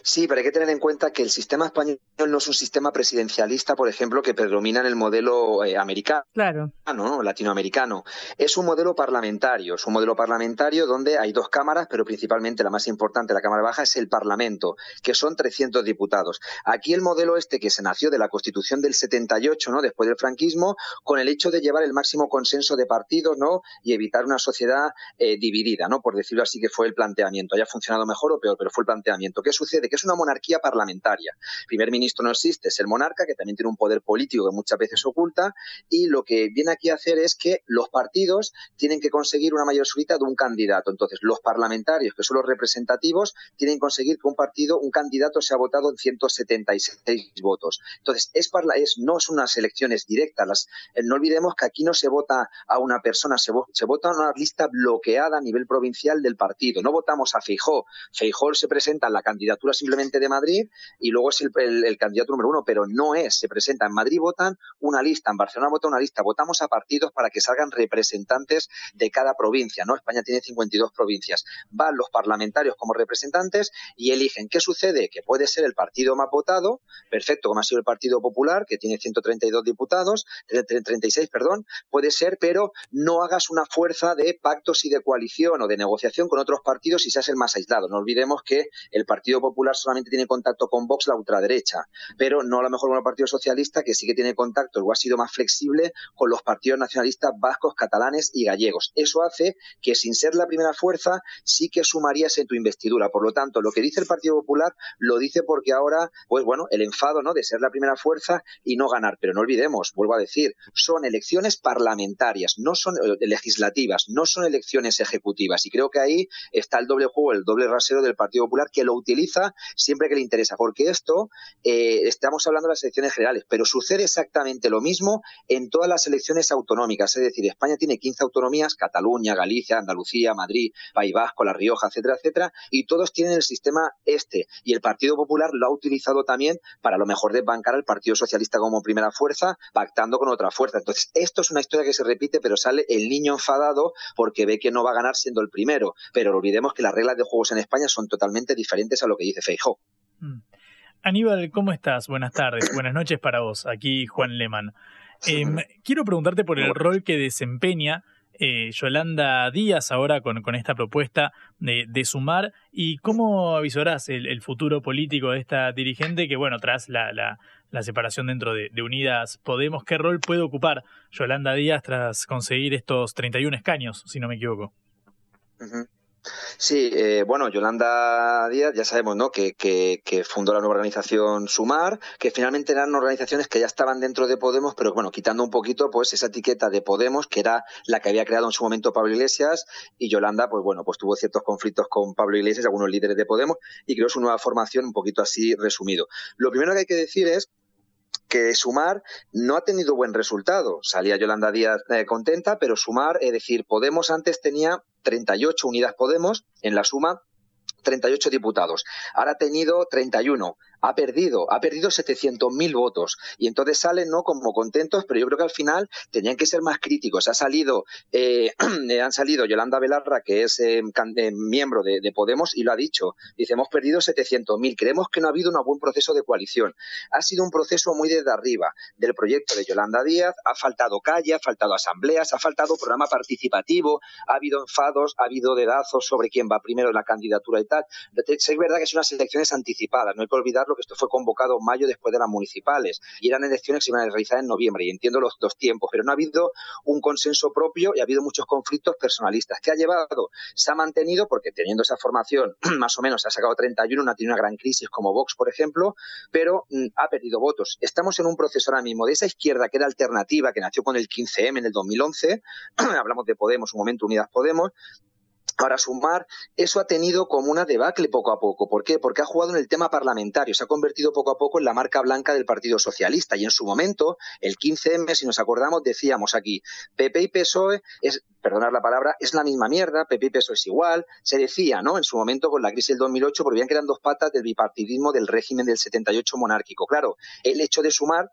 Sí, pero hay que tener en cuenta que el sistema español no es un sistema presidencialista, por ejemplo, que predomina en el modelo eh, americano, claro. ¿no? latinoamericano. Es un modelo parlamentario, es un modelo parlamentario donde hay dos cámaras, pero principalmente la más importante, la Cámara Baja, es el Parlamento, que son 300 diputados. Aquí el modelo este que se nació de la Constitución del 78, ¿no? después del franquismo, con el hecho de llevar el máximo consenso de partidos ¿no? y evitar una sociedad eh, dividida, ¿no? por decirlo así, que fue el planteamiento. Haya funcionado mejor o peor, pero fue el planteamiento. ¿Qué sucede? Que es una monarquía parlamentaria. El primer ministro no existe, es el monarca, que también tiene un poder político que muchas veces oculta, y lo que viene aquí a hacer es que los partidos tienen que conseguir una mayor absoluta de un candidato. Entonces, los parlamentarios, que son los representativos, tienen que conseguir que un partido, un candidato sea votado en 176 votos. Entonces, es, es no son unas elecciones directas. Las, eh, no olvidemos que aquí no se vota a una persona, se, se vota a una lista bloqueada a nivel provincial del partido. No votamos a Feijó. Feijó se presenta en la candidatura simplemente de Madrid y luego es el, candidato número uno, pero no es. Se presenta en Madrid, votan una lista, en Barcelona vota una lista. Votamos a partidos para que salgan representantes de cada provincia, ¿no? España tiene 52 provincias. Van los parlamentarios como representantes y eligen. ¿Qué sucede? Que puede ser el partido más votado, perfecto, como ha sido el Partido Popular, que tiene 132 diputados, 36, perdón, puede ser, pero no hagas una fuerza de pactos y de coalición o de negociación con otros partidos y seas el más aislado. No olvidemos que el Partido Popular solamente tiene contacto con Vox, la ultraderecha, pero no a lo mejor con el Partido Socialista, que sí que tiene contacto o ha sido más flexible con los partidos nacionalistas vascos, catalanes y gallegos. Eso hace que sin ser la primera fuerza, sí que sumarías en tu investidura. Por lo tanto, lo que dice el Partido Popular lo dice porque ahora, pues bueno, el enfado ¿no? de ser la primera fuerza y no ganar. Pero no olvidemos, vuelvo a decir, son elecciones parlamentarias, no son eh, legislativas, no son elecciones ejecutivas. Y creo que ahí está el doble juego, el doble rasero del Partido Popular, que lo utiliza siempre que le interesa, porque esto, eh, estamos hablando de las elecciones generales, pero sucede exactamente lo mismo en todas las elecciones autonómicas, es decir, España tiene 15 autonomías, Cataluña, Galicia, Andalucía, Madrid, País Vasco, La Rioja, etcétera, etcétera, y todos tienen el sistema este, y el Partido Popular lo ha utilizado también para lo mejor desbancar al Partido Socialista como primera fuerza, pactando con otra fuerza. Entonces, esto es una historia que se repite, pero sale el niño enfadado porque ve que no va a ganar siendo el primero. Pero olvidemos que las reglas de juegos en España son totalmente diferentes a lo que dice Feijóo. Mm. Aníbal, ¿cómo estás? Buenas tardes, buenas noches para vos. Aquí Juan Leman. Em, quiero preguntarte por el rol que desempeña eh, Yolanda Díaz ahora con, con esta propuesta de, sumar y cómo avisorás el, futuro político de esta dirigente que, bueno, tras la, la, separación dentro de, Unidas Podemos, ¿qué rol puede ocupar Yolanda Díaz tras conseguir estos 31 escaños, si no me equivoco? Sí, eh, bueno, Yolanda Díaz, ya sabemos, ¿no? Que, que, fundó la nueva organización Sumar, que finalmente eran organizaciones que ya estaban dentro de Podemos, pero bueno, quitando un poquito, pues esa etiqueta de Podemos, que era la que había creado en su momento Pablo Iglesias, y Yolanda, pues bueno, pues tuvo ciertos conflictos con Pablo Iglesias, algunos líderes de Podemos, y creó su nueva formación un poquito así resumido. Lo primero que hay que decir es que Sumar no ha tenido buen resultado. Salía Yolanda Díaz eh, contenta, pero Sumar, es decir, Podemos antes tenía 38 unidades Podemos en la suma 38 diputados. Ahora ha tenido 31 ha perdido, ha perdido 700.000 votos. Y entonces salen no como contentos, pero yo creo que al final tenían que ser más críticos. Ha salido, eh, han salido Yolanda Belarra, que es eh, eh, miembro de, Podemos, y lo ha dicho. Dice, hemos perdido 700.000. Creemos que no ha habido un buen proceso de coalición. Ha sido un proceso muy desde arriba del proyecto de Yolanda Díaz. Ha faltado calle, ha faltado asambleas, ha faltado programa participativo, ha habido enfados, ha habido dedazos sobre quién va primero en la candidatura y tal. Es verdad que son unas elecciones anticipadas, no hay que olvidarlo que esto fue convocado en mayo después de las municipales y eran elecciones que se iban a realizar en noviembre y entiendo los dos tiempos, pero no ha habido un consenso propio y ha habido muchos conflictos personalistas. ¿Qué ha llevado? Se ha mantenido porque teniendo esa formación más o menos ha sacado 31, no ha tenido una gran crisis como Vox, por ejemplo, pero mm, ha perdido votos. Estamos en un proceso ahora mismo de esa izquierda que era alternativa, que nació con el 15M en el 2011, hablamos de Podemos, un momento Unidas Podemos, Ahora, sumar, eso ha tenido como una debacle poco a poco. ¿Por qué? Porque ha jugado en el tema parlamentario, se ha convertido poco a poco en la marca blanca del Partido Socialista. Y en su momento, el 15M, si nos acordamos, decíamos aquí, PP y PSOE, es, perdonar la palabra, es la misma mierda, PP y PSOE es igual. Se decía, ¿no? En su momento, con la crisis del 2008, porque veían que eran dos patas del bipartidismo del régimen del 78 monárquico. Claro, el hecho de sumar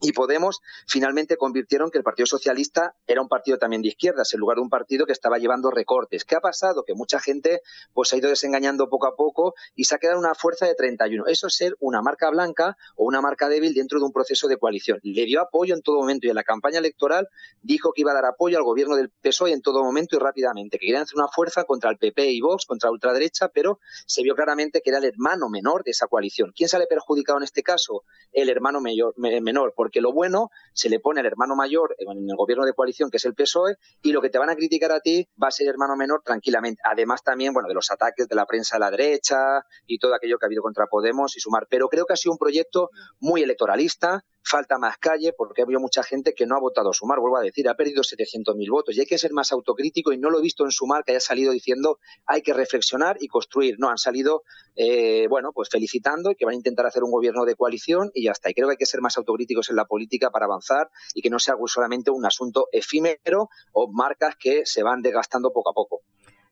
y Podemos finalmente convirtieron que el Partido Socialista era un partido también de izquierdas, en lugar de un partido que estaba llevando recortes. ¿Qué ha pasado? Que mucha gente pues ha ido desengañando poco a poco y se ha quedado una fuerza de 31. Eso es ser una marca blanca o una marca débil dentro de un proceso de coalición. Le dio apoyo en todo momento y en la campaña electoral dijo que iba a dar apoyo al gobierno del PSOE en todo momento y rápidamente, que querían hacer una fuerza contra el PP y Vox, contra la ultraderecha, pero se vio claramente que era el hermano menor de esa coalición. ¿Quién sale perjudicado en este caso? El hermano mayor, menor porque lo bueno se le pone al hermano mayor en el gobierno de coalición, que es el PSOE, y lo que te van a criticar a ti va a ser hermano menor tranquilamente. Además también, bueno, de los ataques de la prensa a la derecha y todo aquello que ha habido contra Podemos y Sumar. Pero creo que ha sido un proyecto muy electoralista, falta más calle porque ha habido mucha gente que no ha votado a Sumar, vuelvo a decir, ha perdido 700.000 votos y hay que ser más autocrítico y no lo he visto en Sumar que haya salido diciendo hay que reflexionar y construir. No, han salido, eh, bueno, pues felicitando y que van a intentar hacer un gobierno de coalición y ya está. Y creo que hay que ser más autocríticos en la política para avanzar y que no sea solamente un asunto efímero o marcas que se van desgastando poco a poco.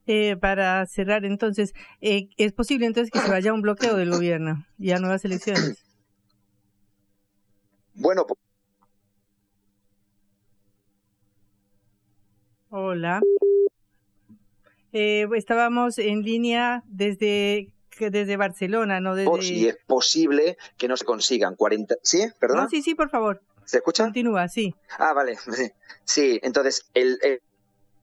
Eh, para cerrar, entonces, eh, ¿es posible entonces que se vaya un bloqueo del gobierno y a nuevas elecciones? Bueno, Hola. Eh, estábamos en línea desde desde Barcelona, no desde... Si es posible que no se consigan 40... ¿Sí? ¿Perdón? sí, sí, por favor. ¿Se escucha? Continúa, sí. Ah, vale. Sí, entonces el, el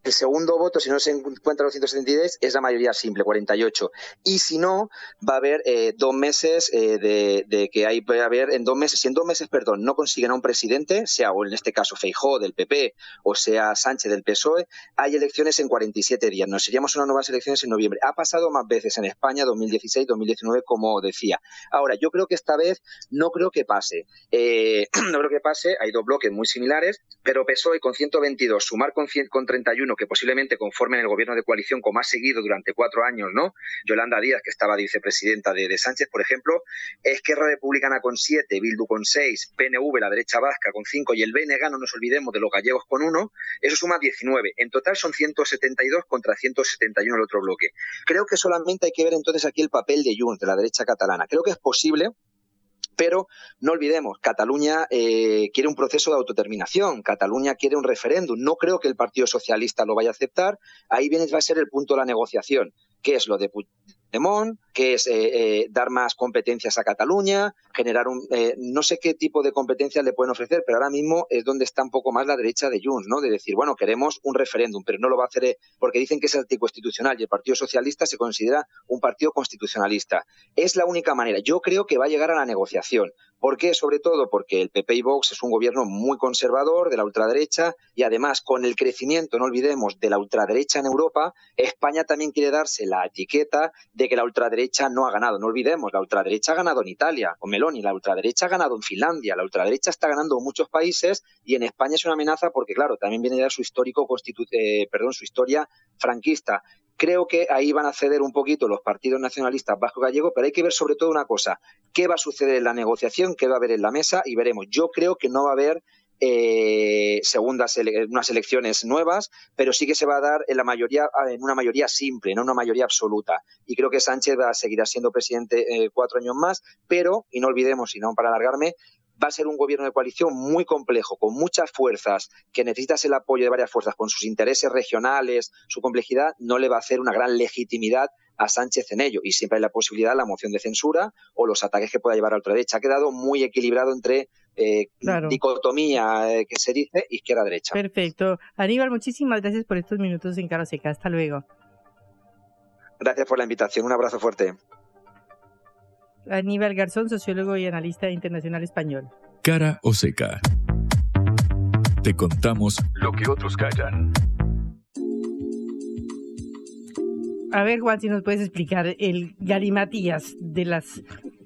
segundo voto, si no se encuentra los 173, es la mayoría simple, 48. Y si no, va a haber eh, dos meses eh, de, que hay, a haber en dos meses, si en dos meses, perdón, no consiguen a un presidente, sea o en este caso Feijó del PP o sea Sánchez del PSOE, hay elecciones en 47 días. Nos iríamos a unas nuevas elecciones en noviembre. Ha pasado más veces en España, 2016, 2019, como decía. Ahora, yo creo que esta vez no creo que pase. Eh, no creo que pase. Hay dos bloques muy similares, pero PSOE con 122, sumar con, 100, con 31 que posiblemente conformen el gobierno de coalición como ha seguido durante cuatro años, ¿no? Yolanda Díaz, que estaba vicepresidenta de, Sánchez, por ejemplo, Esquerra Republicana con siete, Bildu con seis, PNV, la derecha vasca, con cinco y el BNG, no nos olvidemos de los gallegos con uno, eso suma 19. En total son 172 contra 171 el otro bloque. Creo que solamente hay que ver entonces aquí el papel de Junts, de la derecha catalana. Creo que es posible pero no olvidemos, Cataluña eh, quiere un proceso de autodeterminación, Cataluña quiere un referéndum. No creo que el Partido Socialista lo vaya a aceptar. Ahí viene, va a ser el punto de la negociación. ¿Qué es lo de Puigdemont? Que es eh, eh, dar más competencias a Cataluña, generar un... Eh, no sé qué tipo de competencias le pueden ofrecer, pero ahora mismo es donde está un poco más la derecha de Junts, ¿no? De decir, bueno, queremos un referéndum, pero no lo va a hacer porque dicen que es anticonstitucional y el Partido Socialista se considera un partido constitucionalista. Es la única manera. Yo creo que va a llegar a la negociación. ¿Por qué? Sobre todo porque el PP y Vox es un gobierno muy conservador de la ultraderecha y además con el crecimiento, no olvidemos, de la ultraderecha en Europa, España también quiere darse la etiqueta de que la ultraderecha ultraderecha no ha ganado. No olvidemos, la ultraderecha ha ganado en Italia, con Meloni, la ultraderecha ha ganado en Finlandia, la ultraderecha está ganando en muchos países y en España es una amenaza porque, claro, también viene de su histórico, eh, perdón, su historia franquista Creo que ahí van a ceder un poquito los partidos nacionalistas vasco-gallego, pero hay que ver sobre todo una cosa, qué va a suceder en la negociación, qué va a haber en la mesa y veremos. Yo creo que no va a haber eh, segundas unas elecciones nuevas, pero sí que se va a dar en la mayoría en una mayoría simple, no una mayoría absoluta. Y creo que Sánchez va a seguir siendo presidente eh, cuatro años más, pero y no olvidemos, y no para alargarme, va a ser un gobierno de coalición muy complejo, con muchas fuerzas, que necesitas el apoyo de varias fuerzas, con sus intereses regionales, su complejidad, no le va a hacer una gran legitimidad a Sánchez en ello. Y siempre hay la posibilidad de la moción de censura o los ataques que pueda llevar a la derecha. Ha quedado muy equilibrado entre eh, dicotomía eh, que se dice izquierda-derecha. Perfecto. Aníbal, muchísimas gracias por estos minutos en Cara Seca. Hasta luego. Gracias por la invitación. Un abrazo fuerte. Aníbal Garzón, sociólogo y analista internacional español. Cara o seca. Te contamos lo que otros callan. A ver, Juan, si nos puedes explicar el galimatías de las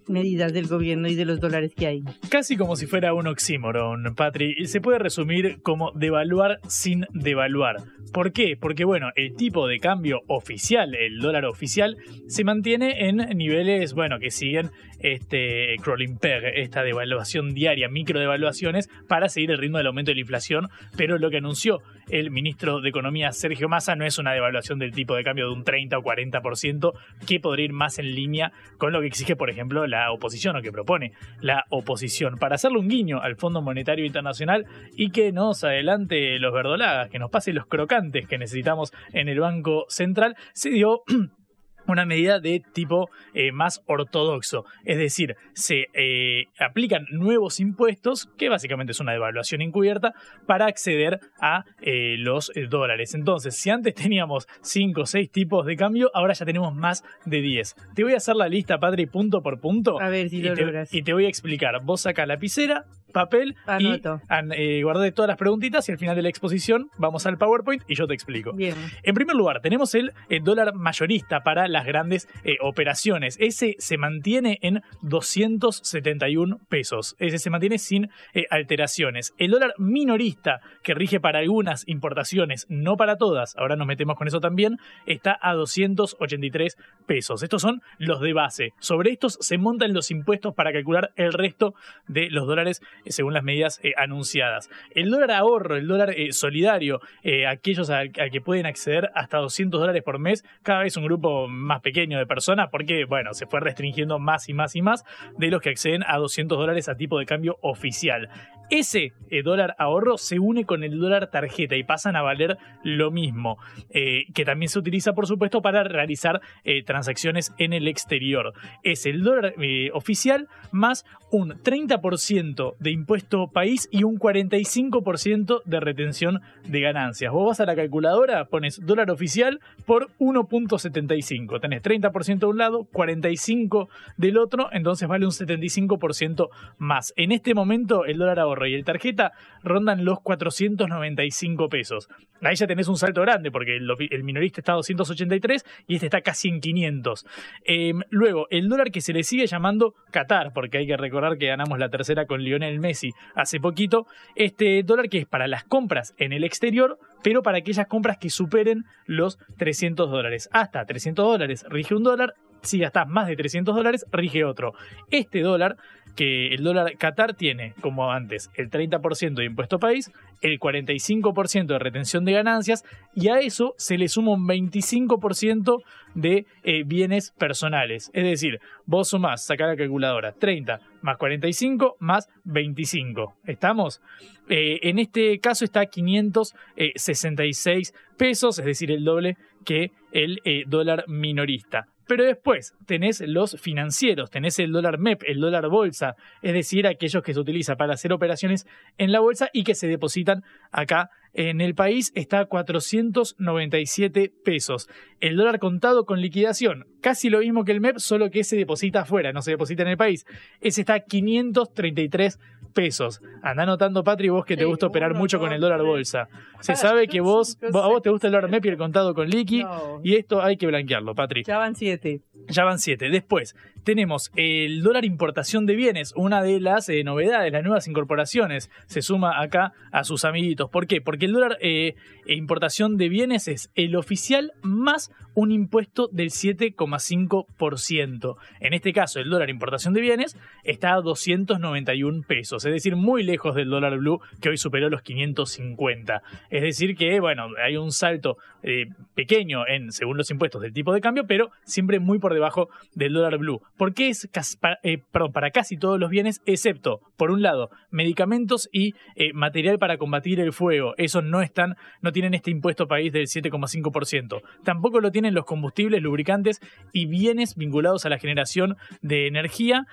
medidas del gobierno y de los dólares que hay. Casi como si fuera un oxímoron, Patri. Se puede resumir como devaluar sin devaluar. ¿Por qué? Porque bueno, el tipo de cambio oficial, el dólar oficial, se mantiene en niveles, bueno, que siguen este crawling peg, esta devaluación diaria, micro devaluaciones, para seguir el ritmo del aumento de la inflación. Pero lo que anunció el ministro de Economía Sergio Massa no es una devaluación del tipo de cambio de un 30 o 40%, que podría ir más en línea con lo que exige, por ejemplo, la oposición o que propone la oposición, para hacerle un guiño al Fondo Monetario Internacional y que nos adelante los verdolagas, que nos pase los crocantes que necesitamos en el Banco Central, se dio una medida de tipo eh, más ortodoxo. Es decir, se eh, aplican nuevos impuestos, que básicamente es una devaluación encubierta, para acceder a eh, los dólares. Entonces, si antes teníamos 5 o 6 tipos de cambio, ahora ya tenemos más de 10. Te voy a hacer la lista, padre, punto por punto. A ver si lo logras. Y te voy a explicar. Vos saca lapicera, papel Anoto. y guardé todas las preguntitas y al final de la exposición vamos al PowerPoint y yo te explico. Bien. En primer lugar, tenemos el, el dólar mayorista para las grandes eh, operaciones. Ese se mantiene en 271 pesos. Ese se mantiene sin eh, alteraciones. El dólar minorista, que rige para algunas importaciones, no para todas, ahora nos metemos con eso también, está a 283 pesos. Estos son los de base. Sobre estos se montan los impuestos para calcular el resto de los dólares eh, según las medidas anunciadas. El dólar ahorro, el dólar solidario, aquellos a, a que pueden acceder hasta 200 dólares por mes, cada vez un grupo más pequeño de personas porque, bueno, se fue restringiendo más y más y más de los que acceden a 200 dólares a tipo de cambio oficial. Ese eh, dólar ahorro se une con el dólar tarjeta y pasan a valer lo mismo, eh, que también se utiliza, por supuesto, para realizar eh, transacciones en el exterior. Es el dólar oficial más un 30% de impuesto país y un 45% de retención de ganancias. Vos vas a la calculadora, pones dólar oficial por 1.75. Tenés 30% de un lado, 45% del otro, entonces vale un 75% más. En este momento el dólar ahorro y el tarjeta rondan los 495 pesos. Ahí ya tenés un salto grande porque el, minorista está a 283 y este está casi en 500. Em, luego, el dólar que se le sigue llamando Qatar, porque hay que recordar que ganamos la tercera con Lionel Messi hace poquito, este dólar que es para las compras en el exterior, pero para aquellas compras que superen los 300 dólares. Hasta 300 dólares rige un dólar, si gastas más de 300 dólares, rige otro. Este dólar, que el dólar Qatar tiene, como antes, el 30% de impuesto país, el 45% de retención de ganancias, y a eso se le suma un 25% de eh, bienes personales. Es decir, vos sumás, sacar la calculadora, 30 más 45 más 25. ¿Estamos? Eh, en este caso está 566 pesos, es decir, el doble que el eh, dólar minorista. Pero después tenés los financieros, tenés el dólar MEP, el dólar bolsa, es decir, aquellos que se utilizan para hacer operaciones en la bolsa y que se depositan acá en el país, está a 497 pesos. El dólar contado con liquidación, casi lo mismo que el MEP, solo que se deposita afuera, no se deposita en el país. Ese está a 533 pesos. Anda anotando, Patri, vos que te gusta operar mucho con el dólar bolsa. Se sabe que vos, a vos te gusta el dólar MEP y el contado con liqui, y esto hay que blanquearlo, Patri. Ya van siete. Ya van siete. Después tenemos el dólar importación de bienes, una de las eh, novedades, las nuevas incorporaciones. Se suma acá a sus amiguitos. ¿Por qué? Porque el dólar eh, importación de bienes es el oficial más un impuesto del 7,5%. En este caso, el dólar importación de bienes está a 291 pesos, es decir, muy lejos del dólar blue que hoy superó los 550. Es decir, que, bueno, hay un salto eh, pequeño en, según los impuestos del tipo de cambio, pero siempre muy por debajo del dólar blue. Porque es eh, para casi todos los bienes, excepto, por un lado, medicamentos y eh, material para combatir el fuego. Esos no están, no tienen este impuesto país del 7,5%. Tampoco lo tienen los combustibles, lubricantes y bienes vinculados a la generación de energía,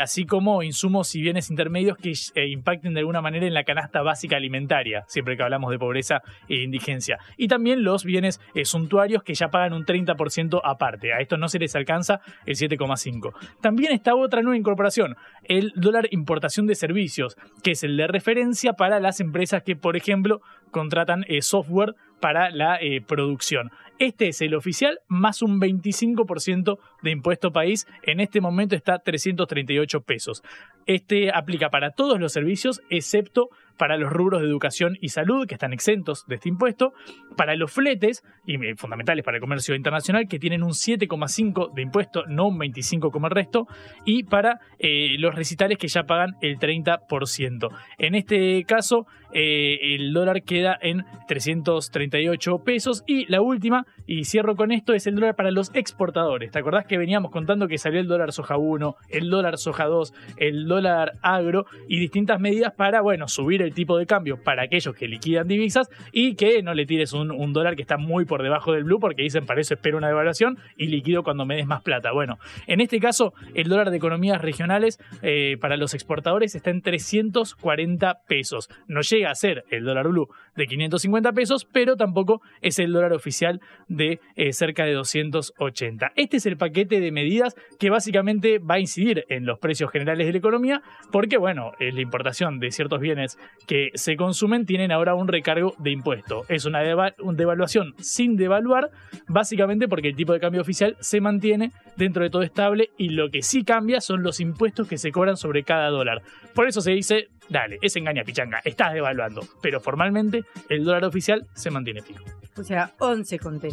así como insumos y bienes intermedios que eh, impacten de alguna manera en la canasta básica alimentaria, siempre que hablamos de pobreza e indigencia. Y también los bienes eh, suntuarios que ya pagan un 30% aparte. A esto no se les alcanza el 7,5%. También está otra nueva incorporación, el dólar importación de servicios, que es el de referencia para las empresas que, por ejemplo, contratan software para la producción. Este es el oficial más un 25% de impuesto país. En este momento está 338 pesos. Este aplica para todos los servicios excepto para los rubros de educación y salud, que están exentos de este impuesto, para los fletes, y eh, fundamentales para el comercio internacional, que tienen un 7,5 de impuesto, no un 25 como el resto, y para eh, los recitales que ya pagan el 30%. En este caso, eh, el dólar queda en 338 pesos, y la última, y cierro con esto, es el dólar para los exportadores. ¿Te acordás que veníamos contando que salió el dólar soja 1, el dólar soja 2, el dólar agro, y distintas medidas para, bueno, subir el tipo de cambio para aquellos que liquidan divisas y que no le tires un, dólar que está muy por debajo del blue porque dicen para eso espero una devaluación y liquido cuando me des más plata. Bueno, en este caso el dólar de economías regionales eh, para los exportadores está en 340 pesos. No llega a ser el dólar blue de 550 pesos, pero tampoco es el dólar oficial de eh, cerca de 280. Este es el paquete de medidas que básicamente va a incidir en los precios generales de la economía porque, bueno, la importación de ciertos bienes que se consumen tienen ahora un recargo de impuesto. Es una, devaluación sin devaluar, básicamente porque el tipo de cambio oficial se mantiene dentro de todo estable y lo que sí cambia son los impuestos que se cobran sobre cada dólar. Por eso se dice, dale, es engaña pichanga, estás devaluando, pero formalmente el dólar oficial se mantiene fijo. O sea, 11 conté.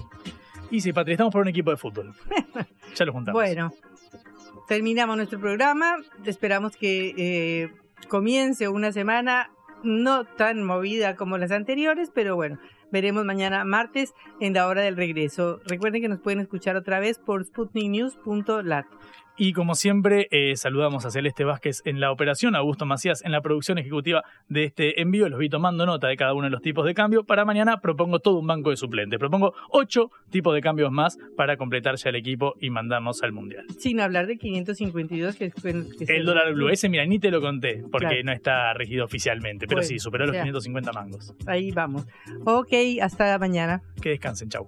Y sí, Patri, estamos por un equipo de fútbol. ya lo juntamos. Bueno, terminamos nuestro programa. Esperamos que eh, comience una semana no tan movida como las anteriores, pero bueno, veremos mañana martes en la hora del regreso. Recuerden que nos pueden escuchar otra vez por sputniknews.lat. Y como siempre, eh, saludamos a Celeste Vázquez en la operación, a Augusto Macías en la producción ejecutiva de este envío. Los vi tomando nota de cada uno de los tipos de cambio. Para mañana propongo todo un banco de suplentes. Propongo ocho tipos de cambios más para completar ya el equipo y mandamos al Mundial. Sin hablar de 552 que, El dólar blue, ese mira, ni te lo conté porque no está regido oficialmente. Pero sí, superó los 550 mangos. Ahí vamos. Ok, hasta mañana. Que descansen, chau.